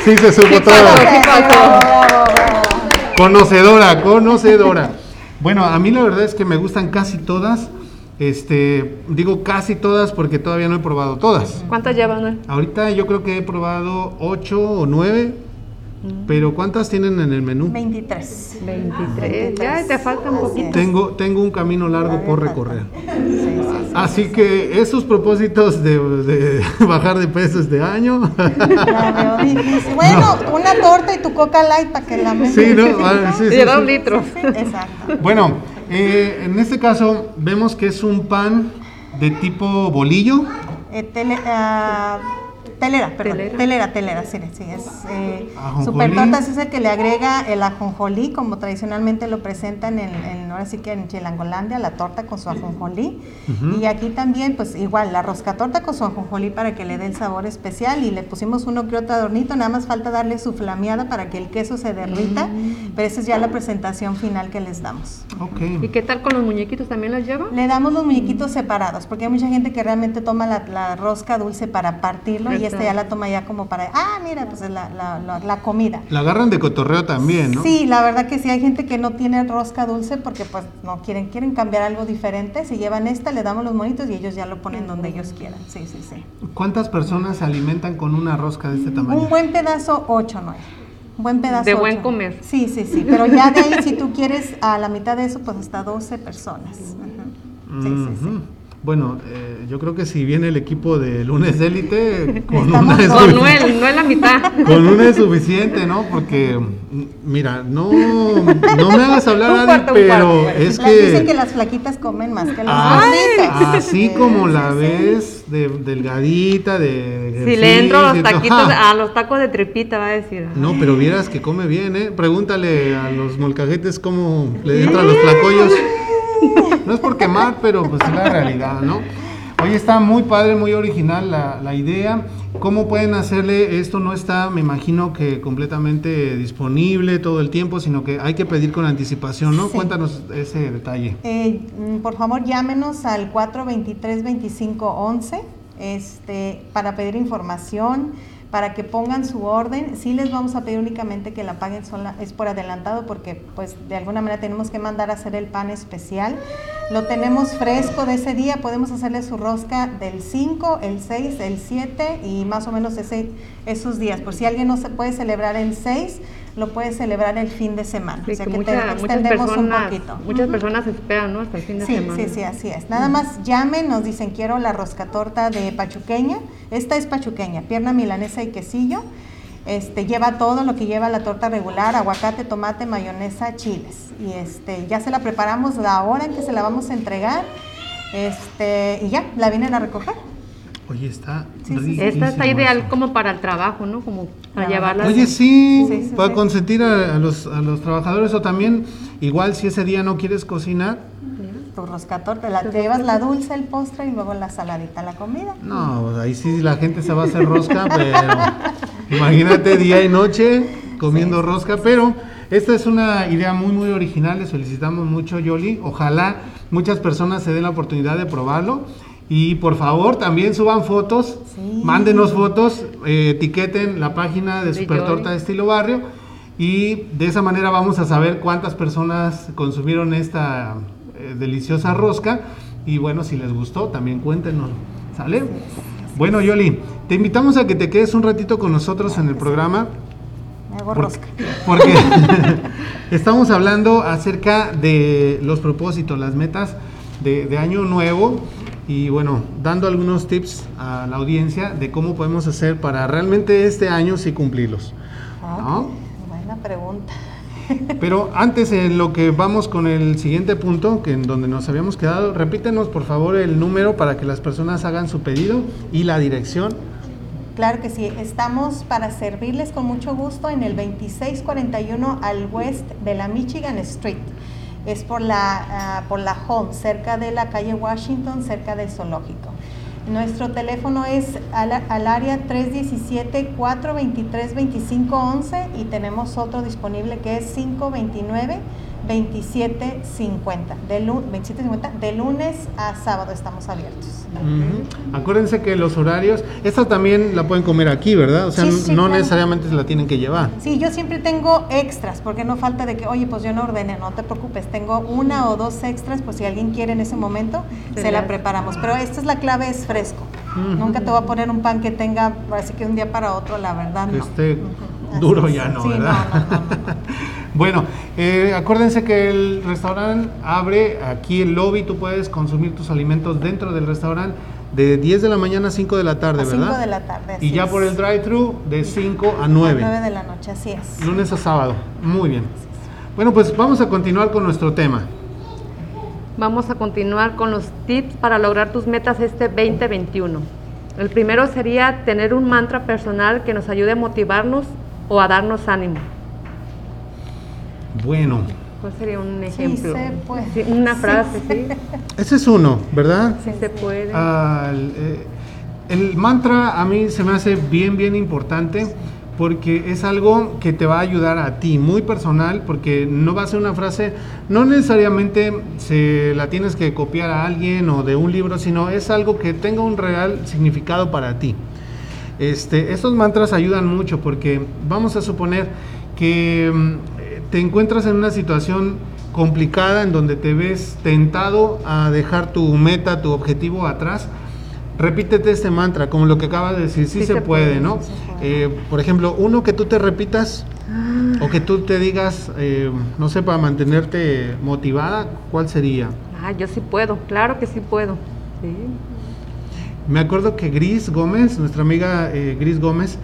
Speaker 1: Sí se supo todo. Conocedora, conocedora. Bueno, a mí la verdad es que me gustan casi todas. Este, digo casi todas porque todavía no he probado todas.
Speaker 2: ¿Cuántas llevan?
Speaker 1: Ahorita yo creo que he probado ocho o nueve, pero ¿cuántas tienen en el menú?
Speaker 4: 23.
Speaker 2: 23. Ya te falta un poquito.
Speaker 1: Tengo, tengo un camino largo por recorrer.
Speaker 4: Sí, sí, sí.
Speaker 1: Así que esos propósitos de, de bajar de peso este año.
Speaker 4: Bueno, una torta y tu coca light para que la
Speaker 1: Sí, ¿no? Ah, sí, sí.
Speaker 2: un litro.
Speaker 4: Sí, exacto.
Speaker 1: Bueno, eh, en este caso vemos que es un pan de tipo bolillo.
Speaker 4: Eh, tele- ah, telera, perdón.
Speaker 2: Telera.
Speaker 4: Telera, telera, sí, sí. Es, eh,
Speaker 1: Ajonjolí.
Speaker 4: super tortas es el que le agrega el ajonjolí, como tradicionalmente lo presentan en, en- ahora sí que en Chilangolandia, la torta con su ajonjolí. Y aquí también, pues igual, la rosca torta con su ajonjolí para que le dé el sabor especial. Y le pusimos uno que otro adornito, nada más falta darle su flameada para que el queso se derrita. Pero esa es ya la presentación final que les damos.
Speaker 1: Ok.
Speaker 2: ¿Y qué tal con los muñequitos? ¿También las lleva?
Speaker 4: Le damos los muñequitos separados, porque hay mucha gente que realmente toma la, la rosca dulce para partirlo y esta ya la toma ya como para, ah, mira, pues es la, la, la- la comida.
Speaker 1: La agarran de cotorreo también, ¿no?
Speaker 4: Sí, la verdad que sí, hay gente que no tiene rosca dulce porque pues no quieren, quieren cambiar algo diferente, se llevan esta, le damos los monitos y ellos ya lo ponen donde ellos quieran, sí, sí, sí.
Speaker 1: ¿Cuántas personas se alimentan con una rosca de este tamaño?
Speaker 4: Un buen pedazo, 8, 9. Un buen pedazo.
Speaker 2: De buen
Speaker 4: ocho.
Speaker 2: comer.
Speaker 4: Sí, sí, sí, pero ya de ahí si tú quieres a la mitad de eso, pues hasta 12 personas. Sí, sí, sí.
Speaker 1: Bueno, eh, yo creo que si viene el equipo de lunes élite, con
Speaker 4: Estamos
Speaker 1: una, es
Speaker 2: Con no es la mitad.
Speaker 1: con una es suficiente, ¿no? Porque, mira, no, no me hagas hablar,
Speaker 2: Un cuarto,
Speaker 1: pero
Speaker 2: cuarto.
Speaker 1: es
Speaker 4: Las dicen que
Speaker 1: que
Speaker 4: las flaquitas comen más que los
Speaker 1: así,
Speaker 4: gorditos.
Speaker 1: así
Speaker 4: Sí,
Speaker 1: como la
Speaker 4: sí.
Speaker 1: ves, de, delgadita, de...
Speaker 2: Si le entro a los taquitos,
Speaker 1: ajá.
Speaker 2: a los tacos de tripita, va a decir.
Speaker 1: No, pero vieras que come bien, ¿eh? Pregúntale a los molcajetes cómo le entran los tlacoyos. No es por quemar, pero pues es la realidad, ¿no? Oye, está muy padre, muy original la, la idea. ¿Cómo pueden hacerle? Esto no está, me imagino que completamente disponible todo el tiempo, sino que hay que pedir con anticipación, ¿no?
Speaker 4: Sí.
Speaker 1: Cuéntanos ese detalle.
Speaker 4: Eh, mm, por favor, llámenos al 423-2511. este, para pedir información, para que pongan su orden. Sí les vamos a pedir únicamente que la paguen sola, es por adelantado porque pues de alguna manera tenemos que mandar a hacer el pan especial. Lo tenemos fresco de ese día, podemos hacerle su rosca del 5, el 6, el 7 y más o menos ese, esos días. Por si alguien no se puede celebrar el 6, lo puede celebrar el fin de semana.
Speaker 2: Sí,
Speaker 4: o sea
Speaker 2: que
Speaker 4: que
Speaker 2: mucha-
Speaker 4: te
Speaker 2: muchas
Speaker 4: extendemos un
Speaker 2: personas,
Speaker 4: poquito.
Speaker 2: muchas personas esperan, ¿no? Hasta el fin de
Speaker 4: Sí,
Speaker 2: semana.
Speaker 4: sí, sí, así es. Nada más llamen, nos dicen quiero la rosca torta de pachuqueña. Esta es pachuqueña, pierna milanesa y quesillo. Este, lleva todo lo que lleva la torta regular, aguacate, tomate, mayonesa, chiles. Y este, ya se la preparamos la hora en que se la vamos a entregar. Este, y ya, la vienen a recoger.
Speaker 1: Oye, está
Speaker 4: Sí, sí, sí.
Speaker 2: Esta está ideal
Speaker 1: eso.
Speaker 2: como para el trabajo, ¿no? Como para
Speaker 4: Ah,
Speaker 2: llevarla.
Speaker 1: Oye, sí,
Speaker 4: Sí, sí,
Speaker 1: para
Speaker 4: sí.
Speaker 1: consentir a, a los, a los trabajadores o también, igual si ese día no quieres cocinar,
Speaker 4: Tu rosca torta, la, te llevas la dulce, el postre y luego la saladita, la comida.
Speaker 1: no, pues ahí sí la gente se va a hacer rosca, pero imagínate día y noche comiendo rosca, pero esta es una idea muy, muy original, les felicitamos mucho, Yoli, ojalá muchas personas se den la oportunidad de probarlo. Y por favor también suban fotos,
Speaker 4: Sí.
Speaker 1: mándenos fotos, eh, etiqueten la página de
Speaker 2: De
Speaker 1: Super Torta de Estilo Barrio. Y de esa manera vamos a saber cuántas personas consumieron esta eh, deliciosa rosca. Y bueno, si les gustó también cuéntenos, ¿sale? Bueno, Yoli, te invitamos a que te quedes un ratito con nosotros en el programa.
Speaker 4: Me hago
Speaker 1: por-
Speaker 4: rosca.
Speaker 1: porque estamos hablando acerca de los propósitos, las metas de, de año nuevo y bueno, dando algunos tips a la audiencia de cómo podemos hacer para realmente este año sí cumplirlos.
Speaker 4: Buena pregunta.
Speaker 1: Pero antes, en lo que vamos con el siguiente punto, que en donde nos habíamos quedado, repítenos por favor el número para que las personas hagan su pedido y la dirección.
Speaker 4: Claro que sí, estamos para servirles con mucho gusto en el 2641 al west de la Michigan Street. Es por la, ah, por la Home, cerca de la calle Washington, cerca del zoológico. Nuestro teléfono es al, al área 317-423-2511 y tenemos otro disponible que es 529-2750. De, lu- 2750. de lunes a sábado estamos abiertos.
Speaker 1: Acuérdense que los horarios, esta también la pueden comer aquí, ¿verdad? O sea,
Speaker 4: Sí, sí,
Speaker 1: no
Speaker 4: claro.
Speaker 1: necesariamente se la tienen que llevar.
Speaker 4: Sí, yo siempre tengo extras, porque no falta de que, oye, pues yo no ordené, no te preocupes, tengo una o dos extras, pues si alguien quiere en ese momento, se
Speaker 2: Genial.
Speaker 4: la preparamos. Pero esta es la clave, es fresco. Nunca te voy a poner un pan que tenga, así que de un día para otro, la verdad, no.
Speaker 1: Este
Speaker 4: Ujú. Así
Speaker 1: duro
Speaker 4: es.
Speaker 1: ya no,
Speaker 4: Sí,
Speaker 1: ¿verdad?
Speaker 4: no, no, no, no.
Speaker 1: bueno, eh, acuérdense que el restaurante abre aquí el lobby, tú puedes consumir tus alimentos dentro del restaurante de 10 de la mañana a 5 de la tarde,
Speaker 4: A
Speaker 1: ¿verdad?
Speaker 4: 5 de la tarde.
Speaker 1: Y
Speaker 4: así
Speaker 1: ya
Speaker 4: es.
Speaker 1: por el drive-thru de 5 a
Speaker 4: A
Speaker 1: 9.
Speaker 4: 9 de la noche, así es.
Speaker 1: Lunes a sábado. Muy bien. Bueno, pues vamos a continuar con nuestro tema.
Speaker 2: Vamos a continuar con los tips para lograr tus metas este 2021. El primero sería tener un mantra personal que nos ayude a motivarnos o a darnos ánimo.
Speaker 1: Bueno,
Speaker 2: ¿Cuál sería un
Speaker 4: Sí,
Speaker 2: ejemplo?
Speaker 4: se puede.
Speaker 2: Sí, una
Speaker 4: Sí,
Speaker 2: frase, sí.
Speaker 1: ese es uno, ¿verdad?
Speaker 2: Sí se puede.
Speaker 1: Ah, el, eh, el mantra a mí se me hace bien, bien importante porque es algo que te va a ayudar a ti, muy personal, porque no va a ser una frase, no necesariamente se la tienes que copiar a alguien o de un libro, sino es algo que tenga un real significado para ti. Este, estos mantras ayudan mucho porque vamos a suponer que mm, te encuentras en una situación complicada en donde te ves tentado a dejar tu meta, tu objetivo atrás. Repítete este mantra, como lo que acabas de decir, sí, se, puede, ¿no?
Speaker 4: sí se puede.
Speaker 1: Eh, por ejemplo, uno que tú te repitas o que tú te digas, eh, no sé, para mantenerte motivada, ¿cuál sería?
Speaker 2: Ah, yo sí puedo, claro que sí puedo. Sí.
Speaker 1: Me acuerdo que Gris Gómez, nuestra amiga eh, Gris Gómez,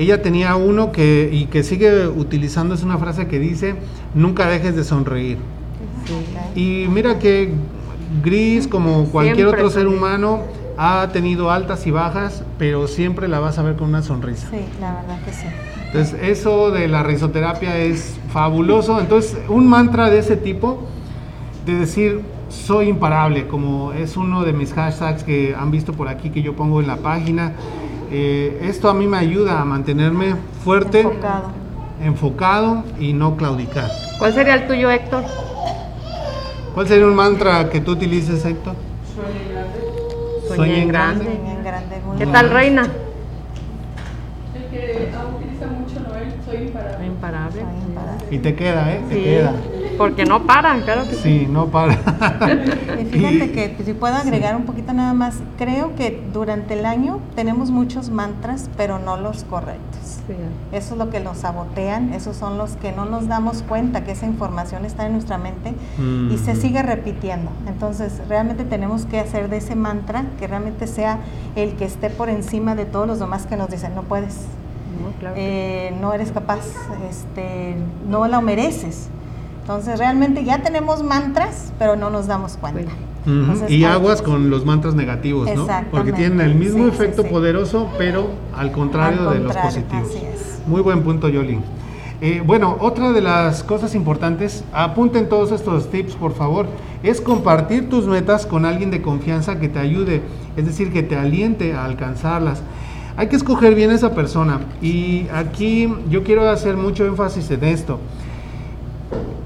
Speaker 1: ella tenía uno que y que sigue utilizando es una frase que dice nunca dejes de sonreír. Y mira que Gris, como cualquier
Speaker 2: Siempre
Speaker 1: otro ser humano, ha tenido altas y bajas, pero siempre la vas a ver con una sonrisa.
Speaker 4: Sí, la verdad que sí.
Speaker 1: Entonces, eso de la risoterapia es fabuloso. Entonces, un mantra de ese tipo, de decir, soy imparable, como es uno de mis hashtags que han visto por aquí que yo pongo en la página. Eh, esto a mí me ayuda a mantenerme fuerte,
Speaker 4: Enfocado.
Speaker 1: enfocado y no claudicar.
Speaker 2: ¿Cuál sería el tuyo, Héctor?
Speaker 1: ¿Cuál sería un mantra que tú utilices, Héctor?
Speaker 2: Sueñe en grande.
Speaker 4: Sueña en grande, muy
Speaker 2: ¿Qué
Speaker 4: bien.
Speaker 2: tal, Reina?
Speaker 5: El que utiliza mucho Noel, soy imparable.
Speaker 2: Imparable.
Speaker 4: Soy imparable.
Speaker 1: Y te queda, ¿eh? Te
Speaker 2: Sí,
Speaker 1: queda.
Speaker 2: Porque no paran, claro que sí.
Speaker 1: Sí, no para.
Speaker 4: Y fíjate que si puedo agregar un poquito nada más, creo que durante el año tenemos muchos mantras, pero no los correctos.
Speaker 2: Sí.
Speaker 4: Eso es lo que nos sabotean, esos son los que no nos damos cuenta que esa información está en nuestra mente y se sigue repitiendo. Entonces, realmente tenemos que hacer de ese mantra que realmente sea el que esté por encima de todos los demás que nos dicen, no puedes,
Speaker 2: No, claro
Speaker 4: eh, no eres capaz, este, no la mereces. Entonces, realmente ya tenemos mantras, pero no nos damos cuenta. Entonces,
Speaker 1: y aguas con los mantras negativos, ¿no? Porque tienen el mismo
Speaker 4: Sí,
Speaker 1: efecto
Speaker 4: sí.
Speaker 1: poderoso, pero al contrario,
Speaker 4: Al
Speaker 1: de los positivos.
Speaker 4: así es.
Speaker 1: Muy buen punto, Yoli. Eh, bueno, otra de las cosas importantes, apunten todos estos tips, por favor, es compartir tus metas con alguien de confianza que te ayude, es decir, que te aliente a alcanzarlas. Hay que escoger bien a esa persona y aquí yo quiero hacer mucho énfasis en esto.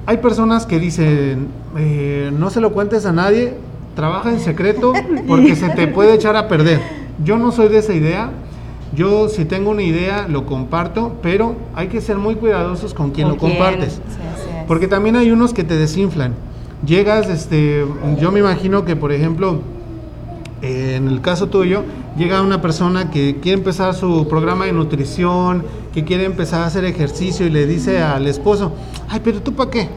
Speaker 1: Hay personas que dicen, eh, no se lo cuentes a nadie, trabaja en secreto porque se te puede echar a perder. Yo no soy de esa idea. Yo si tengo una idea lo comparto, pero hay que ser muy cuidadosos con quien
Speaker 2: ¿Con
Speaker 1: lo
Speaker 2: quién?
Speaker 1: compartes.
Speaker 4: Sí.
Speaker 1: Porque también hay unos que te desinflan. Llegas, este, yo me imagino que por ejemplo, eh, en el caso tuyo, llega una persona que quiere empezar su programa de nutrición, que quiere empezar a hacer ejercicio y le dice al esposo, ay, pero tú para qué?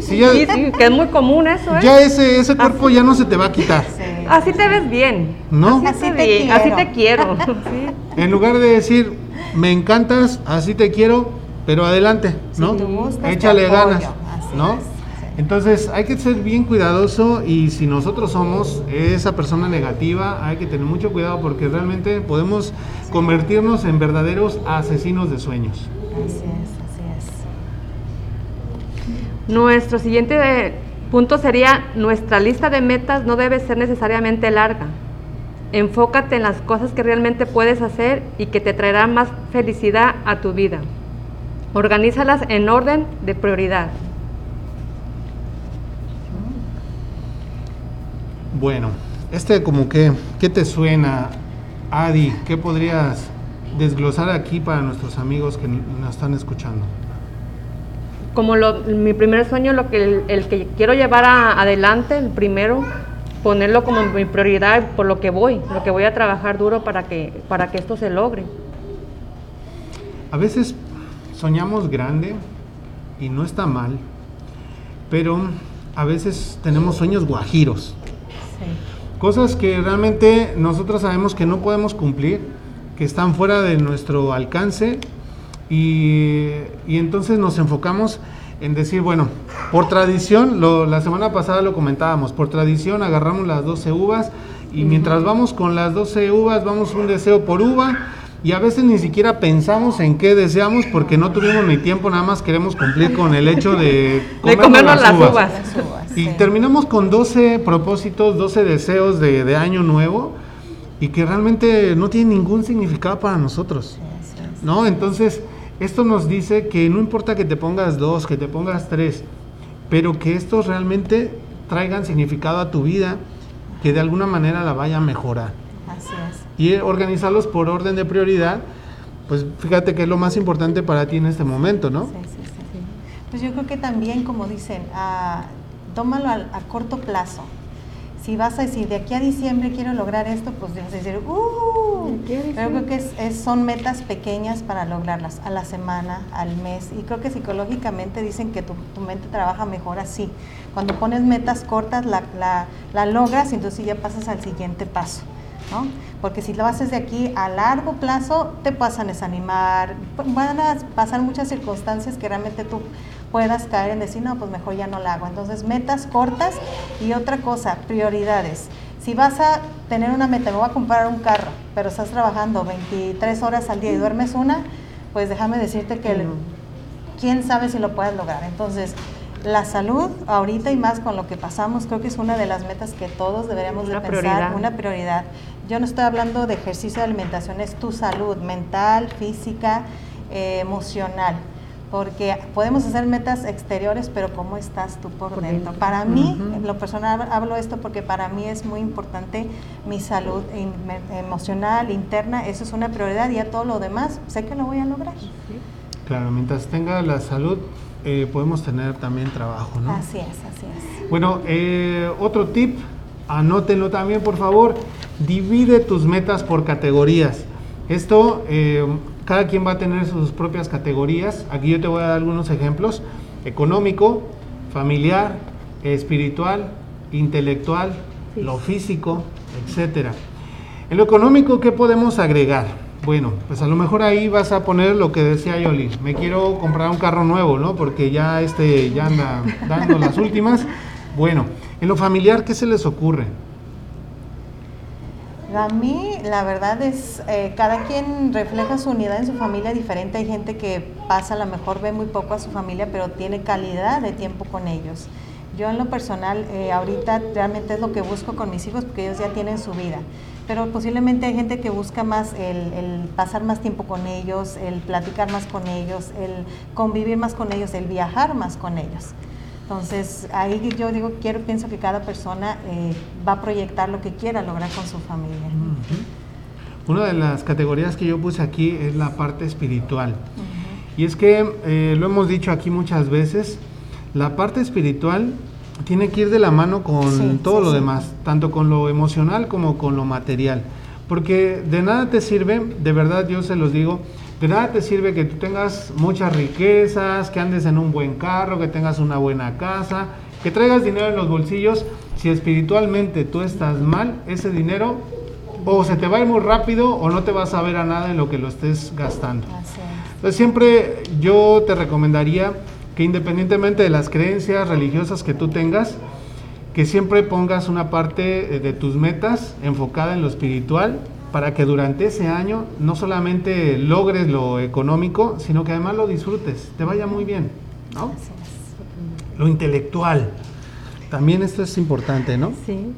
Speaker 1: Si ya,
Speaker 2: Sí, sí, que es muy común eso, ¿eh?
Speaker 1: ya ese, ese cuerpo ya no se te va a quitar,
Speaker 4: Sí.
Speaker 2: Así te ves bien.
Speaker 1: ¿no?
Speaker 2: Así,
Speaker 4: Así
Speaker 2: te, así
Speaker 4: quiero.
Speaker 2: te quiero. Sí.
Speaker 1: En lugar de decir, me encantas, así te quiero, pero adelante, ¿no?
Speaker 4: Gustas,
Speaker 1: Échale
Speaker 4: apoyo.
Speaker 1: ganas, ¿no?
Speaker 4: es.
Speaker 1: Entonces hay que ser bien cuidadoso y si nosotros somos esa persona negativa, hay que tener mucho cuidado porque realmente podemos convertirnos en verdaderos asesinos de sueños.
Speaker 4: Así es, así es.
Speaker 2: Nuestro siguiente eh, punto sería, nuestra lista de metas no debe ser necesariamente larga. Enfócate en las cosas que realmente puedes hacer y que te traerán más felicidad a tu vida. Organízalas en orden de prioridad.
Speaker 1: Bueno, este como que, ¿qué te suena, Adi? ¿Qué podrías desglosar aquí para nuestros amigos que nos están escuchando?
Speaker 2: Como lo- mi primer sueño, lo que el, el que quiero llevar a- adelante, el primero, ponerlo como mi prioridad por lo que voy, lo que voy a trabajar duro para que, para que esto se logre.
Speaker 1: A veces soñamos grande y no está mal, pero a veces tenemos sueños guajiros. Cosas que realmente nosotros sabemos que no podemos cumplir, que están fuera de nuestro alcance y, y entonces nos enfocamos en decir, bueno, por tradición, lo- la semana pasada lo comentábamos, por tradición agarramos las 12 uvas y mientras vamos con las 12 uvas, vamos un deseo por uva y a veces ni siquiera pensamos en qué deseamos porque no tuvimos ni tiempo, nada más queremos cumplir con el hecho de,
Speaker 2: De comernos las uvas.
Speaker 4: Las uvas,
Speaker 1: Y
Speaker 4: sí.
Speaker 1: terminamos con 12 propósitos, 12 deseos de, de año nuevo y que realmente no tienen ningún significado para nosotros. ¿No? Entonces, esto nos dice que no importa que te pongas dos, que te pongas tres, pero que estos realmente traigan significado a tu vida, que de alguna manera la vaya a mejorar.
Speaker 4: Así es.
Speaker 1: Y organizarlos por orden de prioridad, pues fíjate que es lo más importante para ti en este momento, ¿no?
Speaker 4: Sí, sí, sí. Pues yo creo que también, como dicen, ah, tómalo al- a, corto plazo. Si vas a decir, de aquí a diciembre quiero lograr esto, pues debes decir, ¡uh!
Speaker 2: A
Speaker 4: Pero creo que es- es- son metas pequeñas para lograrlas, a la semana, al mes. Y creo que psicológicamente dicen que tu, tu mente trabaja mejor así. Cuando pones metas cortas, la, la- la logras y entonces ya pasas al siguiente paso. ¿no? Porque si lo haces de aquí a largo plazo, te puedes a desanimar, van a pasar muchas circunstancias que realmente tú puedas caer en decir, no, pues mejor ya no la hago. Entonces, metas cortas y otra cosa, prioridades. Si vas a tener una meta, me voy a comprar un carro, pero estás trabajando 23 horas al día y duermes una, pues déjame decirte que el- quién sabe si lo puedes lograr. Entonces, la salud, ahorita y más con lo que pasamos, creo que es una de las metas que todos deberíamos de pensar,
Speaker 2: prioridad.
Speaker 4: una prioridad. Yo no estoy hablando de ejercicio de alimentación, es tu salud mental, física, eh, emocional. porque podemos hacer metas exteriores, pero ¿cómo estás tú por,
Speaker 2: Por
Speaker 4: dentro?
Speaker 2: dentro.
Speaker 4: Para mí,
Speaker 2: Ujú.
Speaker 4: en lo personal hablo esto porque para mí es muy importante mi salud in- me- emocional, interna, eso es una prioridad y ya todo lo demás sé que lo voy a lograr.
Speaker 1: Claro, mientras tenga la salud, eh, podemos tener también trabajo, ¿no?
Speaker 4: Así es, así es.
Speaker 1: Bueno, eh, otro tip, anótenlo también por favor, divide tus metas por categorías. Esto, eh, cada quien va a tener sus propias categorías. Aquí yo te voy a dar algunos ejemplos. Económico, familiar, espiritual, intelectual,
Speaker 2: Sí.
Speaker 1: lo físico, etcétera. En lo económico, ¿qué podemos agregar? Bueno, pues a lo mejor ahí vas a poner lo que decía Yoli. Me quiero comprar un carro nuevo, ¿no? Porque ya este ya anda dando las últimas. Bueno, en lo familiar, ¿qué se les ocurre?
Speaker 4: A mí, la verdad es, eh, cada quien refleja su unidad en su familia diferente. Hay gente que pasa, a lo mejor ve muy poco a su familia, pero tiene calidad de tiempo con ellos. Yo en lo personal, eh, ahorita realmente es lo que busco con mis hijos porque ellos ya tienen su vida. Pero posiblemente hay gente que busca más el, el pasar más tiempo con ellos, el platicar más con ellos, el convivir más con ellos, el viajar más con ellos. Entonces, ahí yo digo, quiero, pienso que cada persona eh, va a proyectar lo que quiera lograr con su familia.
Speaker 1: Una de las categorías que yo puse aquí es la parte espiritual. Y es que, eh, lo hemos dicho aquí muchas veces, la parte espiritual tiene que ir de la mano con
Speaker 4: Sí,
Speaker 1: todo
Speaker 4: sí,
Speaker 1: lo
Speaker 4: sí.
Speaker 1: demás, tanto con lo emocional como con lo material. Porque de nada te sirve, de verdad yo se los digo, de nada te sirve que tú tengas muchas riquezas, que andes en un buen carro, que tengas una buena casa, que traigas dinero en los bolsillos, si espiritualmente tú estás mal, ese dinero o se te va a ir muy rápido o no te vas a ver a nada en lo que lo estés gastando. Entonces siempre yo te recomendaría que independientemente de las creencias religiosas que tú tengas, que siempre pongas una parte de tus metas enfocada en lo espiritual para que durante ese año no solamente logres lo económico, sino que además lo disfrutes, te vaya muy bien, ¿no? Lo intelectual. También esto es importante, ¿no?
Speaker 2: Sí.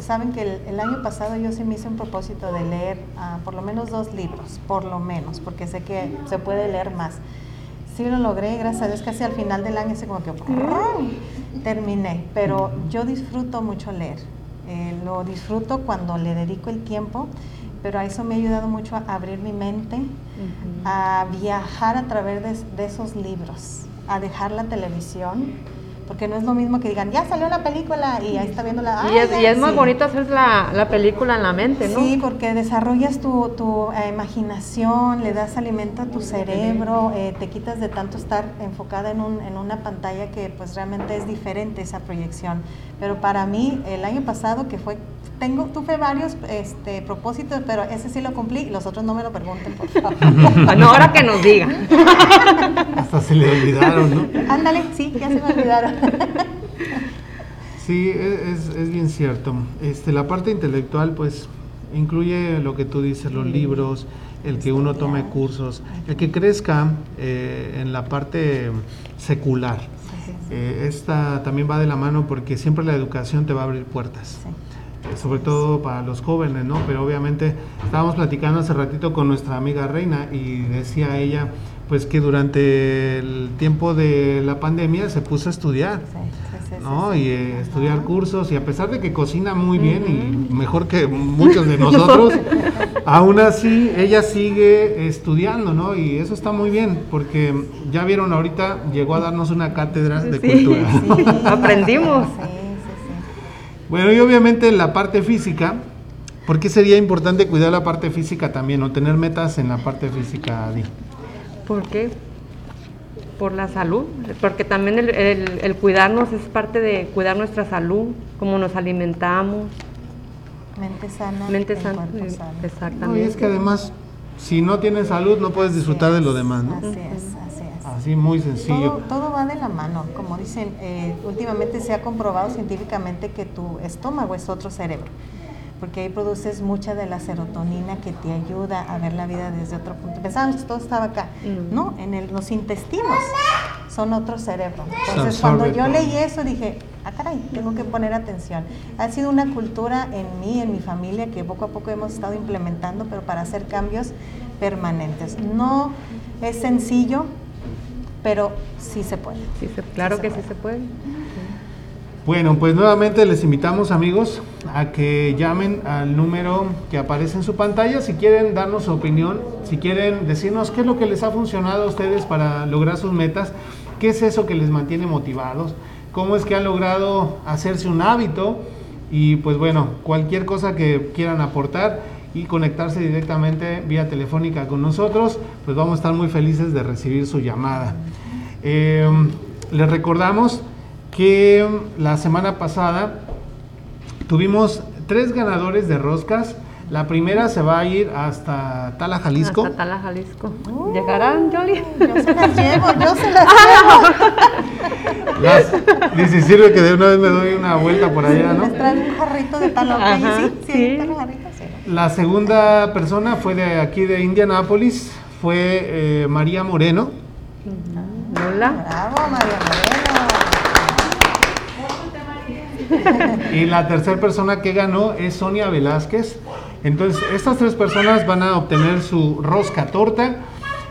Speaker 4: Saben que el, el año pasado yo sí me hice un propósito de leer ah, por lo menos dos libros, por lo menos, porque sé que se puede leer más. Sí lo logré, gracias a Dios, casi al final del año, así como que terminé, pero yo disfruto mucho leer. Eh, lo disfruto cuando le dedico el tiempo, pero a eso me ha ayudado mucho a abrir mi mente, a viajar a través de, de esos libros, a dejar la televisión, porque no es lo mismo que digan, ya salió la película y ahí está viendo la...
Speaker 2: Y es,
Speaker 4: "Ay,
Speaker 2: y es muy
Speaker 4: sí".
Speaker 2: bonito hacer la, la película en la mente, ¿no?
Speaker 4: Sí, porque desarrollas tu, tu, eh, imaginación, le das alimento a tu cerebro, eh, te quitas de tanto estar enfocada en, un, en una pantalla que pues realmente es diferente esa proyección. Pero para mí, el año pasado que fue, tengo, tuve varios este, propósitos, pero ese sí lo cumplí y los otros no me lo pregunten, por favor.
Speaker 2: Bueno, ahora que nos diga.
Speaker 1: Hasta se le olvidaron, ¿no?
Speaker 4: Ándale, sí, ya se me olvidaron.
Speaker 1: Sí, e- es, es bien cierto. Este, la parte intelectual, pues, incluye lo que tú dices, los libros, el que uno tome cursos, el que crezca eh, en la parte secular. Eh, esta también va de la mano porque siempre la educación te va a abrir puertas. Eh, sobre todo para los jóvenes, ¿no? Pero obviamente estábamos platicando hace ratito con nuestra amiga Reina y decía ella, pues que durante el tiempo de la pandemia se puso a estudiar.
Speaker 4: Sí,
Speaker 1: ¿no?
Speaker 4: sí.
Speaker 1: Y eh, estudiar cursos y a pesar de que cocina muy bien y mejor que muchos de nosotros, aún así ella sigue estudiando, ¿no? Y eso está muy bien porque ya vieron ahorita llegó a darnos una cátedra de cultura.
Speaker 4: Sí,
Speaker 2: Aprendimos.
Speaker 4: Sí, sí, sí.
Speaker 1: Bueno, y obviamente la parte física, ¿por qué sería importante cuidar la parte física también o tener metas en la parte física, Adi?
Speaker 2: ¿Por qué? Por la salud, porque también el, el- el cuidarnos es parte de cuidar nuestra salud, cómo nos alimentamos,
Speaker 4: Mente sana,
Speaker 2: mente sana,
Speaker 4: cuerpo
Speaker 2: eh,
Speaker 4: sano.
Speaker 1: No, y
Speaker 2: exactamente.
Speaker 1: es que además, si no tienes salud, no puedes disfrutar de lo demás, ¿no?
Speaker 4: Así es, así es.
Speaker 1: Así, muy
Speaker 4: Todo,
Speaker 1: sencillo.
Speaker 4: todo va de la mano, como dicen, eh, últimamente se ha comprobado científicamente que tu estómago es otro cerebro, porque ahí produces mucha de la serotonina que te ayuda a ver la vida desde otro punto. Pensábamos que todo estaba acá,
Speaker 2: Mm.
Speaker 4: no, en el- los intestinos son otro cerebro. Entonces cuando yo leí eso dije, ah caray, tengo que poner atención. Ha sido una cultura en mí, en mi familia, que poco a poco hemos estado implementando, pero para hacer cambios permanentes. No es sencillo, pero sí se puede.
Speaker 2: Sí, se- claro
Speaker 4: se
Speaker 2: que
Speaker 4: puede.
Speaker 2: sí se puede.
Speaker 1: Bueno, pues nuevamente les invitamos amigos a que llamen al número que aparece en su pantalla si quieren darnos su opinión, si quieren decirnos qué es lo que les ha funcionado a ustedes para lograr sus metas, qué es eso que les mantiene motivados, cómo es que han logrado hacerse un hábito y pues bueno, cualquier cosa que quieran aportar y conectarse directamente vía telefónica con nosotros, pues vamos a estar muy felices de recibir su llamada. Eh, les recordamos que la semana pasada tuvimos tres ganadores de roscas. La primera se va a ir hasta Tala, Jalisco.
Speaker 2: Hasta Tala, Jalisco. ¿Llegarán, Yoli?
Speaker 4: Yo se las llevo, yo se las llevo.
Speaker 1: Las- si sirve que de una vez me doy una vuelta por allá, ¿no?
Speaker 4: Les traen un jarrito de tal
Speaker 2: Ajá,
Speaker 4: sí, sí,
Speaker 2: sí.
Speaker 4: traen jarrito, sí.
Speaker 1: La segunda persona fue de aquí de Indianápolis, fue eh, María Moreno.
Speaker 2: Hola.
Speaker 4: Bravo, María Moreno.
Speaker 1: Y la tercera persona que ganó es Sonia Velázquez. Entonces, estas tres personas van a obtener su rosca torta.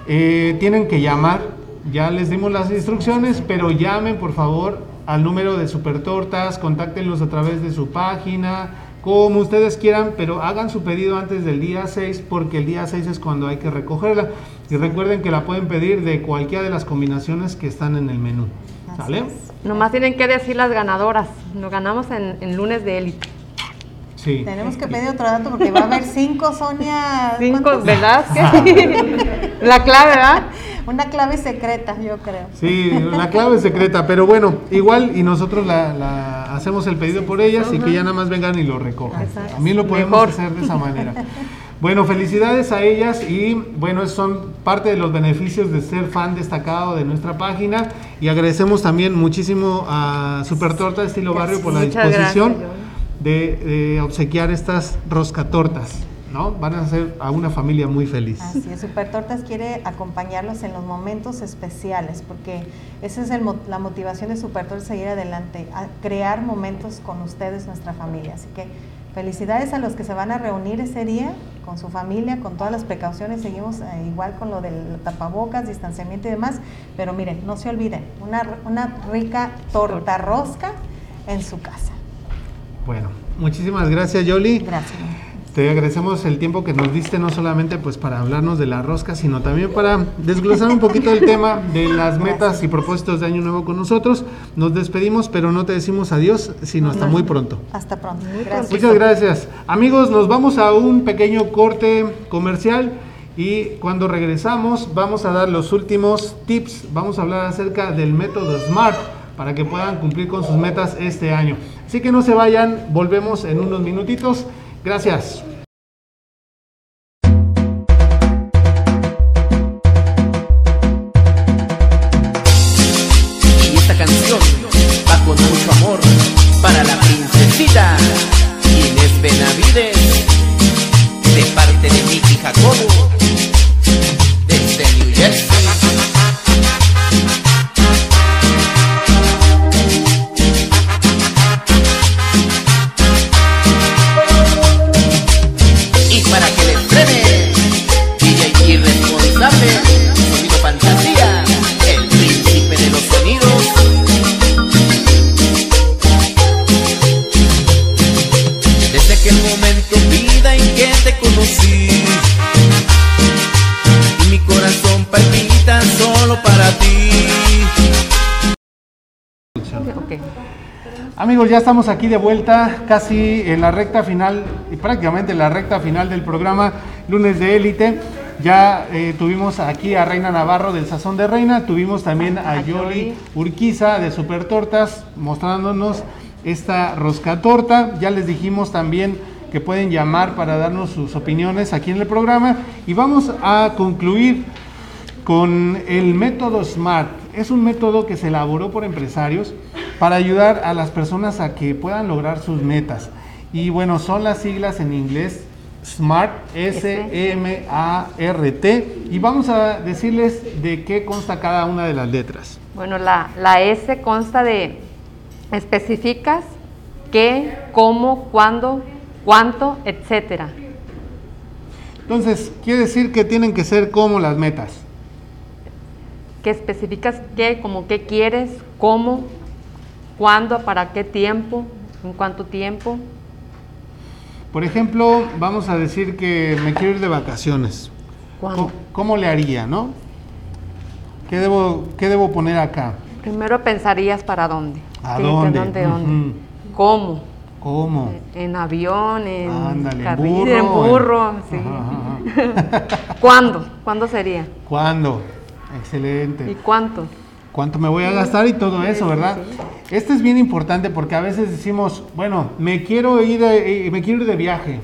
Speaker 1: Eh, tienen que llamar. Ya les dimos las instrucciones, pero llamen por favor al número de Super Tortas, contáctenlos a través de su página, como ustedes quieran, pero hagan su pedido antes del día 6 porque el día 6 es cuando hay que recogerla. Y recuerden que la pueden pedir de cualquiera de las combinaciones que están en el menú. ¿Sale?
Speaker 2: Nomás tienen que decir las ganadoras. Nos ganamos en, en lunes de élite.
Speaker 1: Sí.
Speaker 4: Tenemos que pedir otro dato porque va a haber cinco, Sonia.
Speaker 2: Cinco,
Speaker 4: ¿cuántos?
Speaker 2: ¿verdad? Que- La clave, ¿verdad?
Speaker 4: Una clave secreta, yo creo.
Speaker 1: Sí, la clave secreta, pero bueno, igual y nosotros la, la hacemos el pedido por ellas y que ya nada más vengan y lo recojan.
Speaker 2: Exacto.
Speaker 1: También lo podemos
Speaker 2: Mejor.
Speaker 1: hacer de esa manera. Bueno, felicidades a ellas y bueno, son parte de los beneficios de ser fan destacado de nuestra página y agradecemos también muchísimo a Super Torta Estilo Barrio por la
Speaker 2: Muchas
Speaker 1: disposición
Speaker 2: gracias,
Speaker 1: de, de obsequiar estas roscatortas, ¿no? Van a hacer a una familia muy feliz.
Speaker 4: Así es, Super Tortas quiere acompañarlos en los momentos especiales, porque esa es el mo- la motivación de Super Tortas, seguir adelante, a crear momentos con ustedes, nuestra familia. Así que felicidades a los que se van a reunir ese día con su familia, con todas las precauciones, seguimos eh, igual con lo del tapabocas, distanciamiento y demás, pero miren, no se olviden, una, una rica torta rosca en su casa.
Speaker 1: Bueno, muchísimas gracias Yoli.
Speaker 4: Gracias.
Speaker 1: Te agradecemos el tiempo que nos diste, no solamente pues para hablarnos de la rosca, sino también para desglosar un poquito el tema de las metas y propósitos de Año Nuevo con nosotros. Nos despedimos, pero no te decimos adiós, sino hasta muy pronto.
Speaker 4: Hasta pronto. Gracias.
Speaker 1: Muchas gracias. Amigos, nos vamos a un pequeño corte comercial y cuando regresamos vamos a dar los últimos tips. Vamos a hablar acerca del método SMART para que puedan cumplir con sus metas este año. Así que no se vayan, volvemos en unos minutitos. Gracias. Ya estamos aquí de vuelta, casi en la recta final, y prácticamente en la recta final del programa Lunes de Élite. Ya eh, tuvimos aquí a Reina Navarro del Sazón de Reina, tuvimos también a,
Speaker 2: A
Speaker 1: Yoli
Speaker 2: Yoli.
Speaker 1: Urquiza de Super Tortas mostrándonos esta rosca torta. Ya les dijimos también que pueden llamar para darnos sus opiniones aquí en el programa y vamos a concluir con el método SMART. Es un método que se elaboró por empresarios para ayudar a las personas a que puedan lograr sus metas. Y bueno, son las siglas en inglés SMART, S-M-A-R-T. Y vamos a decirles de qué consta cada una de las letras.
Speaker 2: Bueno, la, la S consta de especificas qué, cómo, cuándo, cuánto, etcétera.
Speaker 1: Entonces, quiere decir que tienen que ser como las metas.
Speaker 2: Que especificas qué, como qué quieres, cómo, cuándo, para qué tiempo, en cuánto tiempo.
Speaker 1: Por ejemplo, vamos a decir que me quiero ir de vacaciones.
Speaker 2: ¿Cuándo?
Speaker 1: ¿Cómo, cómo le haría, no? ¿Qué debo, qué debo poner acá?
Speaker 2: Primero pensarías para dónde.
Speaker 1: ¿A
Speaker 2: Sí,
Speaker 1: dónde?
Speaker 2: ¿Dónde, dónde? ¿Cómo?
Speaker 1: ¿Cómo?
Speaker 2: En avión, en
Speaker 1: Ándale, en
Speaker 2: carril,
Speaker 1: burro.
Speaker 2: en burro,
Speaker 1: en-
Speaker 2: sí.
Speaker 1: Ajá, ajá.
Speaker 2: ¿Cuándo? ¿Cuándo sería?
Speaker 1: ¿Cuándo?
Speaker 2: ¿Y
Speaker 1: Excelente.
Speaker 2: cuánto?
Speaker 1: ¿Cuánto me voy a gastar y todo eso, verdad? Esto es bien importante porque a veces decimos, bueno, me quiero ir, eh, me quiero ir de viaje.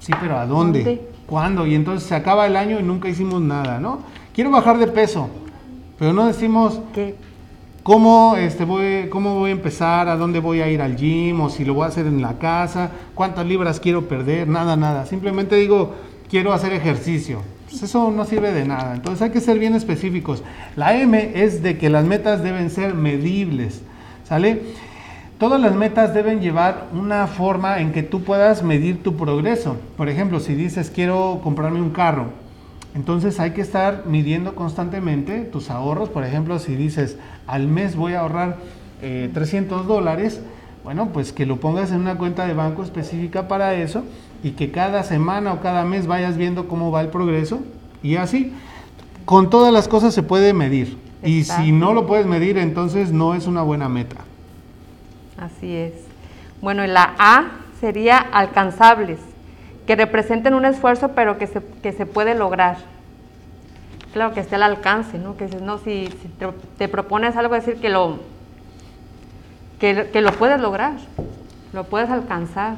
Speaker 1: Sí, pero ¿a dónde?
Speaker 2: ¿Dónde?
Speaker 1: ¿Cuándo? Y entonces se acaba el año y nunca hicimos nada, ¿no? Quiero bajar de peso, pero no decimos
Speaker 2: ¿Qué?
Speaker 1: cómo, este, voy, cómo voy a empezar, a dónde voy a ir al gym o si lo voy a hacer en la casa, cuántas libras quiero perder, nada, nada. Simplemente digo, quiero hacer ejercicio. Pues eso no sirve de nada. Entonces hay que ser bien específicos. La M es de que las metas deben ser medibles, ¿sale? Todas las metas deben llevar una forma en que tú puedas medir tu progreso. Por ejemplo, si dices quiero comprarme un carro, entonces hay que estar midiendo constantemente tus ahorros. Por ejemplo, si dices al mes voy a ahorrar eh, 300 dólares, bueno, pues que lo pongas en una cuenta de banco específica para eso y que cada semana o cada mes vayas viendo cómo va el progreso y así. Con todas las cosas se puede medir. Y si no lo puedes medir, entonces no es una buena meta.
Speaker 2: Así es. Bueno, y la A sería alcanzables, que representen un esfuerzo pero que se, que se puede lograr. Claro que esté al alcance, ¿no? Que no, si, si te, te propones algo, decir que lo, que, que lo puedes lograr, lo puedes alcanzar.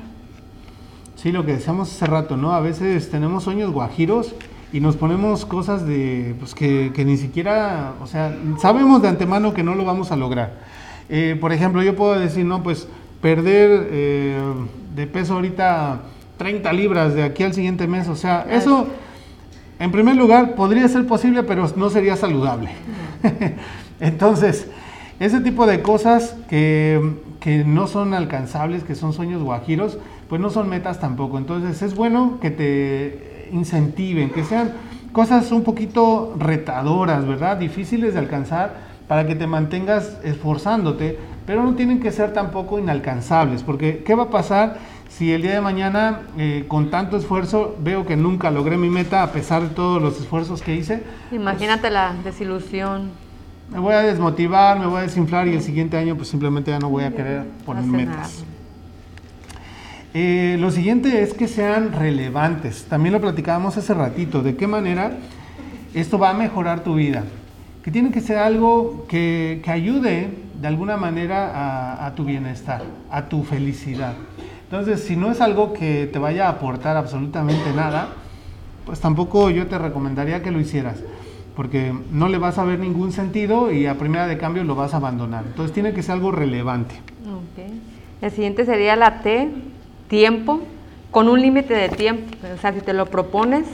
Speaker 1: Sí, lo que decíamos hace rato, ¿no? A veces tenemos sueños guajiros y nos ponemos cosas de, pues que, que ni siquiera, o sea, sabemos de antemano que no lo vamos a lograr. Eh, por ejemplo, yo puedo decir, no, pues perder eh, de peso ahorita 30 libras de aquí al siguiente mes, o sea, eso, en primer lugar, podría ser posible, pero no sería saludable. Entonces, ese tipo de cosas que, que no son alcanzables, que son sueños guajiros, pues no son metas tampoco. Entonces es bueno que te incentiven, que sean cosas un poquito retadoras, ¿verdad? Difíciles de alcanzar para que te mantengas esforzándote, pero no tienen que ser tampoco inalcanzables, porque ¿qué va a pasar si el día de mañana eh, con tanto esfuerzo veo que nunca logré mi meta a pesar de todos los esfuerzos que hice?
Speaker 2: Imagínate la desilusión.
Speaker 1: Me voy a desmotivar, me voy a desinflar y el siguiente año pues simplemente ya no voy a querer poner metas. Eh, lo siguiente es que sean relevantes. También lo platicábamos hace ratito. ¿De qué manera esto va a mejorar tu vida? Que tiene que ser algo que, que ayude de alguna manera a, a tu bienestar, a tu felicidad. Entonces, si no es algo que te vaya a aportar absolutamente nada, pues tampoco yo te recomendaría que lo hicieras, porque no le vas a ver ningún sentido y a primera de cambio lo vas a abandonar. Entonces, tiene que ser algo relevante.
Speaker 2: Ok. El siguiente sería la T, tiempo, con un límite de tiempo. O sea, si te lo propones,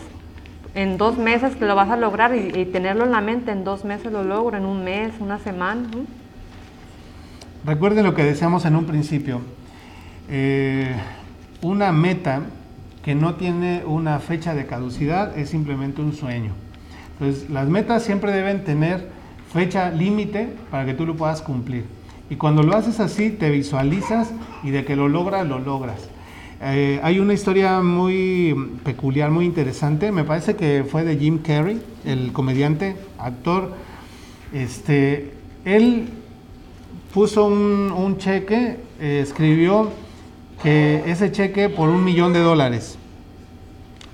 Speaker 2: en dos meses que lo vas a lograr y, y tenerlo en la mente, en dos meses lo logro, en un mes, una semana. ¿no?
Speaker 1: Recuerden lo que decíamos en un principio. Eh, una meta que no tiene una fecha de caducidad es simplemente un sueño. Entonces, las metas siempre deben tener fecha límite para que tú lo puedas cumplir. Y cuando lo haces así, te visualizas y de que lo logras, lo logras. Eh, hay una historia muy peculiar, muy interesante. Me parece que fue de Jim Carrey, el comediante, actor. Este, él puso un, cheque, eh, escribió que ese cheque por un millón de dólares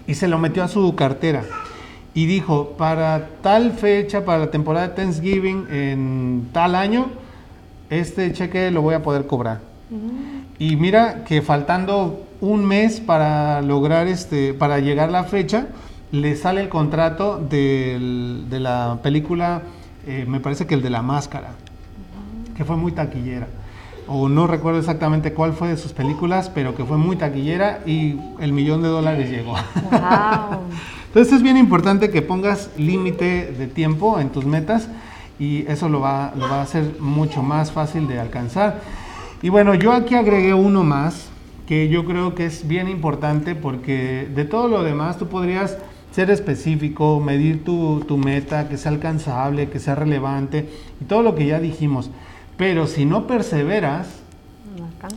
Speaker 1: y se lo metió a su cartera y dijo, para tal fecha, para la temporada de Thanksgiving en tal año, este cheque lo voy a poder cobrar. Y mira que faltando un mes para lograr este, para llegar la fecha, le sale el contrato del- de la película, eh, me parece que el de la máscara, que fue muy taquillera. O no recuerdo exactamente cuál fue de sus películas, pero que fue muy taquillera y el millón de dólares llegó.
Speaker 2: Wow.
Speaker 1: Entonces es bien importante que pongas límite de tiempo en tus metas y eso lo va, lo va a hacer mucho más fácil de alcanzar. Y bueno, yo aquí agregué uno más que yo creo que es bien importante porque de todo lo demás tú podrías ser específico, medir tu, tu meta, que sea alcanzable, que sea relevante y todo lo que ya dijimos. Pero si no perseveras,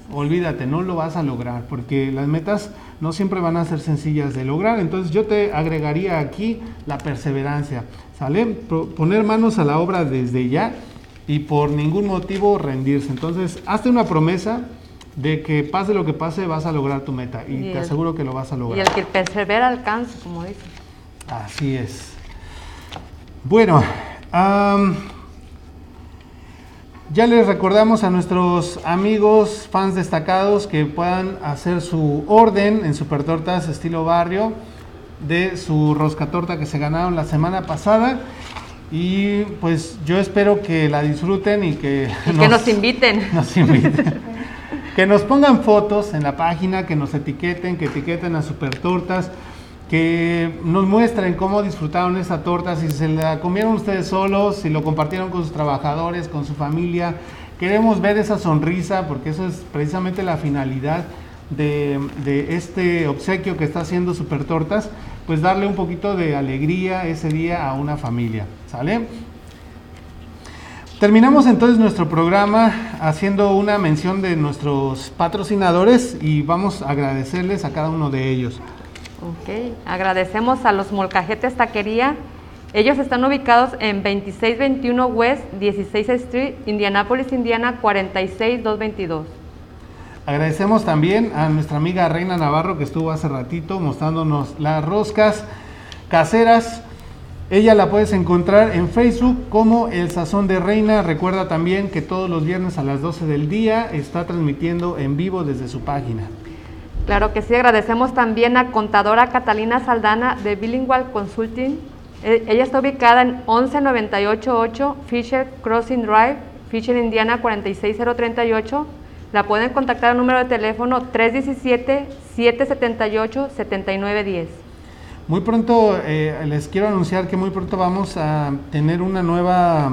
Speaker 2: No
Speaker 1: olvídate, no lo vas a lograr, porque las metas no siempre van a ser sencillas de lograr. Entonces yo te agregaría aquí la perseverancia, ¿sale? Pro- poner manos a la obra desde ya y por ningún motivo rendirse. Entonces, hazte una promesa de que pase lo que pase, vas a lograr tu meta y,
Speaker 2: Y
Speaker 1: te
Speaker 2: el-
Speaker 1: aseguro que lo vas a
Speaker 2: Y
Speaker 1: lograr.
Speaker 2: el que persevera alcanza, como dicen.
Speaker 1: Así es. Bueno, ya les recordamos a nuestros amigos fans destacados que puedan hacer su orden en Supertortas estilo barrio de su rosca torta que se ganaron la semana pasada. Y pues yo espero que la disfruten y que,
Speaker 2: Y que nos inviten.
Speaker 1: nos inviten. que nos pongan fotos en la página, que nos etiqueten, que etiqueten a Super Tortas, que nos muestren cómo disfrutaron esa torta, si se la comieron ustedes solos, si lo compartieron con sus trabajadores, con su familia. Queremos ver esa sonrisa porque eso es precisamente la finalidad de, este obsequio que está haciendo Super Tortas, pues darle un poquito de alegría ese día a una familia, ¿sale? Terminamos entonces nuestro programa haciendo una mención de nuestros patrocinadores y vamos a agradecerles a cada uno de ellos.
Speaker 2: Ok, agradecemos a los Molcajetes Taquería. Ellos están ubicados en 2621 West 16 Street, Indianapolis, Indiana 46222.
Speaker 1: Agradecemos también a nuestra amiga Reina Navarro que estuvo hace ratito mostrándonos las roscas caseras. Ella la puedes encontrar en Facebook como El Sazón de Reina. Recuerda también que todos los viernes a las 12 del día está transmitiendo en vivo desde su página.
Speaker 2: Claro que sí, agradecemos también a contadora Catalina Saldana de Bilingual Consulting. Eh, Ella está ubicada en 11988 Fisher Crossing Drive, Fisher, Indiana 46038. La pueden contactar al número de teléfono 317-778-7910.
Speaker 1: Muy pronto eh, les quiero anunciar que muy pronto vamos a tener una nueva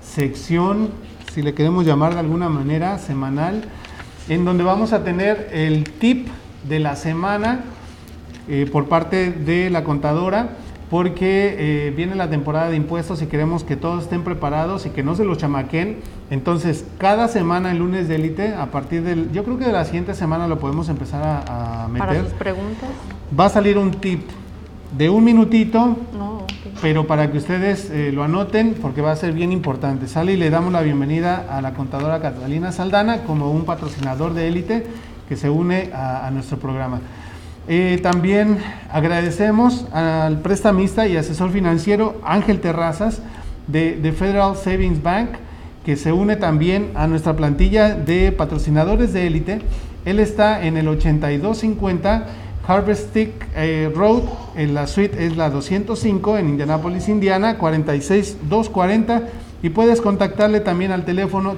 Speaker 1: sección, si le queremos llamar de alguna manera, semanal, en donde vamos a tener el tip de la semana eh, por parte de la contadora, porque eh, viene la temporada de impuestos y queremos que todos estén preparados y que no se los chamaquen. Entonces, cada semana el lunes de élite, a partir del, yo creo que de la siguiente semana lo podemos empezar a, a
Speaker 2: Para
Speaker 1: meter
Speaker 2: sus preguntas.
Speaker 1: va a salir un tip de un minutito, pero para que ustedes eh, lo anoten porque va a ser bien importante. Sale y le damos la bienvenida a la contadora Catalina Saldana como un patrocinador de élite que se une a, a nuestro programa. Eh, también agradecemos al prestamista y asesor financiero Ángel Terrazas de, de Federal Savings Bank que se une también a nuestra plantilla de patrocinadores de élite. Él está en el 8250 Harvest Stick eh, Road, en la suite es la 205 en Indianapolis, Indiana, 46240 y puedes contactarle también al teléfono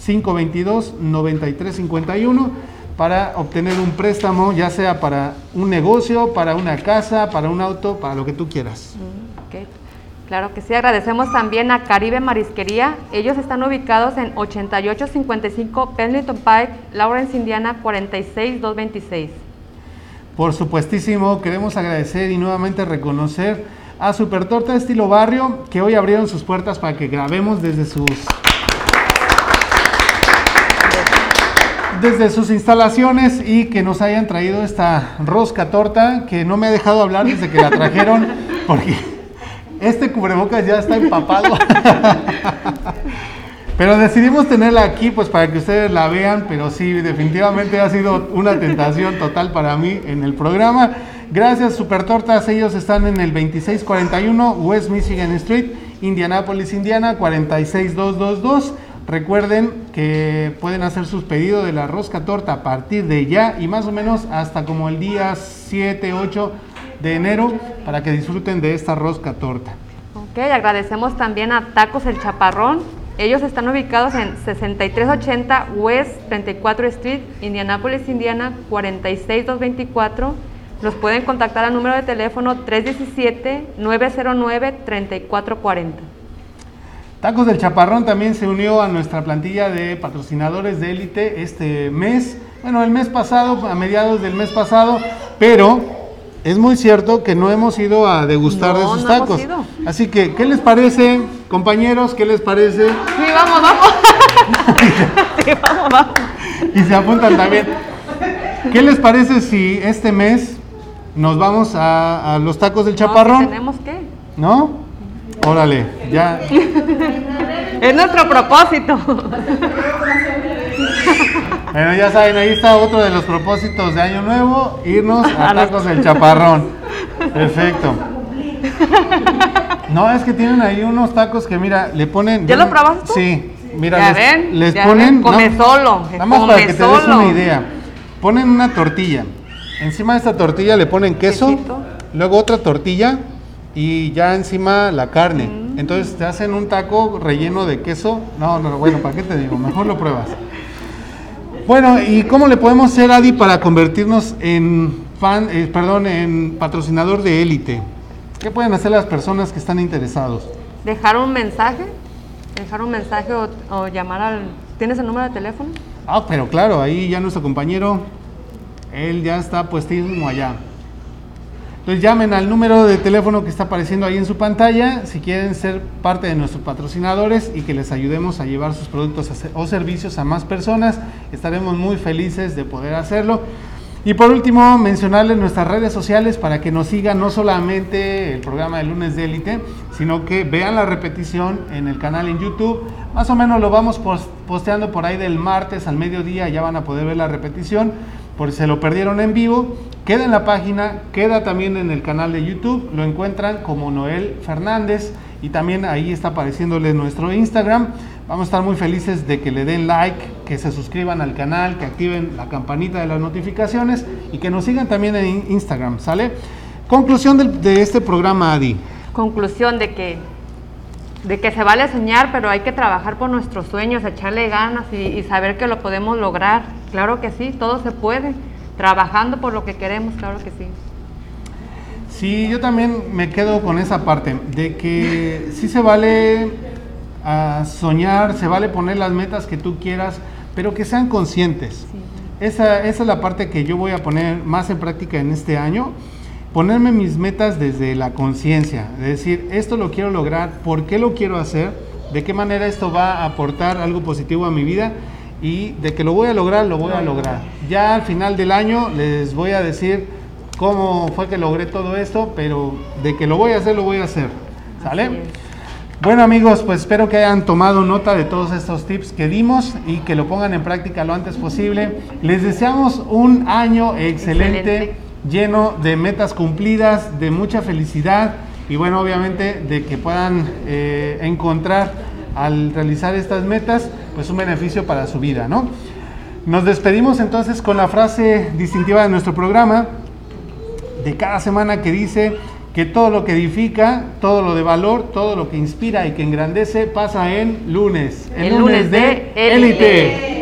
Speaker 1: 317-522-9351 para obtener un préstamo, ya sea para un negocio, para una casa, para un auto, para lo que tú quieras.
Speaker 2: Ok, Claro que sí, agradecemos también a Caribe Marisquería. Ellos están ubicados en 8855 Pendleton Pike, Lawrence, Indiana 46226.
Speaker 1: Por supuestísimo, queremos agradecer y nuevamente reconocer a Super Torta Estilo Barrio, que hoy abrieron sus puertas para que grabemos desde sus desde sus instalaciones y que nos hayan traído esta rosca torta que no me ha dejado hablar desde que la trajeron porque este cubrebocas ya está empapado. Pero decidimos tenerla aquí pues para que ustedes la vean, pero sí, definitivamente ha sido una tentación total para mí en el programa. Gracias Super Tortas, ellos están en el 2641 West Michigan Street, Indianapolis, Indiana 46222. Recuerden que pueden hacer sus pedidos de la rosca torta a partir de ya y más o menos hasta como el día 7, 8 de enero para que disfruten de esta rosca torta.
Speaker 2: Ok, agradecemos también a Tacos El Chaparrón. Ellos están ubicados en 6380 West 34 Street, Indianapolis, Indiana 46224. Los pueden contactar al número de teléfono 317-909-3440.
Speaker 1: Tacos del Chaparrón también se unió a nuestra plantilla de patrocinadores de élite este mes. bueno, el mes pasado, a mediados del mes pasado, pero es muy cierto que no hemos ido a degustar de
Speaker 2: No,
Speaker 1: sus
Speaker 2: no hemos
Speaker 1: tacos.
Speaker 2: ido.
Speaker 1: Así que, ¿qué les parece, compañeros? ¿Qué les parece?
Speaker 2: Sí, vamos, vamos. sí, vamos, vamos.
Speaker 1: Y se apuntan también. ¿Qué les parece si este mes nos vamos a, a los tacos del
Speaker 2: No,
Speaker 1: chaparrón?
Speaker 2: que tenemos que.
Speaker 1: ¿No? Órale, ya.
Speaker 2: Es nuestro propósito.
Speaker 1: Bueno, ya saben, ahí está otro de los propósitos de Año Nuevo, irnos a tacos del chaparrón. Perfecto. No, es que tienen ahí unos tacos que mira, le ponen...
Speaker 2: ¿Ya lo probaste tú?
Speaker 1: Sí. Mira,
Speaker 2: Ya
Speaker 1: les,
Speaker 2: ven,
Speaker 1: les
Speaker 2: ya
Speaker 1: ponen...
Speaker 2: ven, come solo,
Speaker 1: Nada más
Speaker 2: come
Speaker 1: para que te des
Speaker 2: solo.
Speaker 1: una idea. Ponen una tortilla. Encima de esta tortilla le ponen queso,
Speaker 2: Quesito.
Speaker 1: luego otra tortilla y ya encima la carne.
Speaker 2: Mm.
Speaker 1: Entonces te hacen un taco relleno de queso. No, no, bueno, ¿para qué te digo? Mejor lo pruebas. Bueno, ¿y cómo le podemos hacer, Adi, para convertirnos en fan, eh, perdón, en patrocinador de élite? ¿Qué pueden hacer las personas que están interesados?
Speaker 2: Dejar un mensaje. Dejar un mensaje o, o llamar al. ¿Tienes el número de teléfono?
Speaker 1: Ah, pero claro, ahí ya nuestro compañero, él ya está puestísimo allá. Entonces llamen al número de teléfono que está apareciendo ahí en su pantalla si quieren ser parte de nuestros patrocinadores y que les ayudemos a llevar sus productos o servicios a más personas. Estaremos muy felices de poder hacerlo. Y por último, mencionarles nuestras redes sociales para que nos sigan no solamente el programa de lunes de élite, sino que vean la repetición en el canal en YouTube. Más o menos lo vamos pos- posteando por ahí del martes al mediodía, ya van a poder ver la repetición. Por si se lo perdieron en vivo, queda en la página, queda también en el canal de YouTube, lo encuentran como Noel Fernández y también ahí está apareciéndole nuestro Instagram. Vamos a estar muy felices de que le den like, que se suscriban al canal, que activen la campanita de las notificaciones y que nos sigan también en Instagram, ¿sale? Conclusión del- de, este programa, Adi.
Speaker 2: Conclusión de que. De que se vale soñar, pero hay que trabajar por nuestros sueños, echarle ganas y, y saber que lo podemos lograr. Claro que sí, todo se puede. Trabajando por lo que queremos, claro que sí.
Speaker 1: Sí, yo también me quedo con esa parte, de que sí se vale ah, soñar, se vale poner las metas que tú quieras, pero que sean conscientes. Esa, esa es la parte que yo voy a poner más en práctica en este año, ponerme mis metas desde la conciencia, de decir, esto lo quiero lograr, ¿por qué lo quiero hacer? ¿De qué manera esto va a aportar algo positivo a mi vida? Y de que lo voy a lograr, lo voy a lograr. Ya al final del año les voy a decir cómo fue que logré todo esto, pero de que lo voy a hacer, lo voy a hacer. ¿Sale?
Speaker 2: Es.
Speaker 1: Bueno amigos, pues espero que hayan tomado nota de todos estos tips que dimos y que lo pongan en práctica lo antes posible. Les deseamos un año excelente,
Speaker 2: Excelente.
Speaker 1: Lleno de metas cumplidas, de mucha felicidad y bueno, obviamente de que puedan eh, encontrar al realizar estas metas, pues un beneficio para su vida, ¿no? Nos despedimos entonces con la frase distintiva de nuestro programa de cada semana que dice que todo lo que edifica, todo lo de valor, todo lo que inspira y que engrandece pasa en lunes.
Speaker 2: El lunes de
Speaker 1: élite.
Speaker 2: Élite.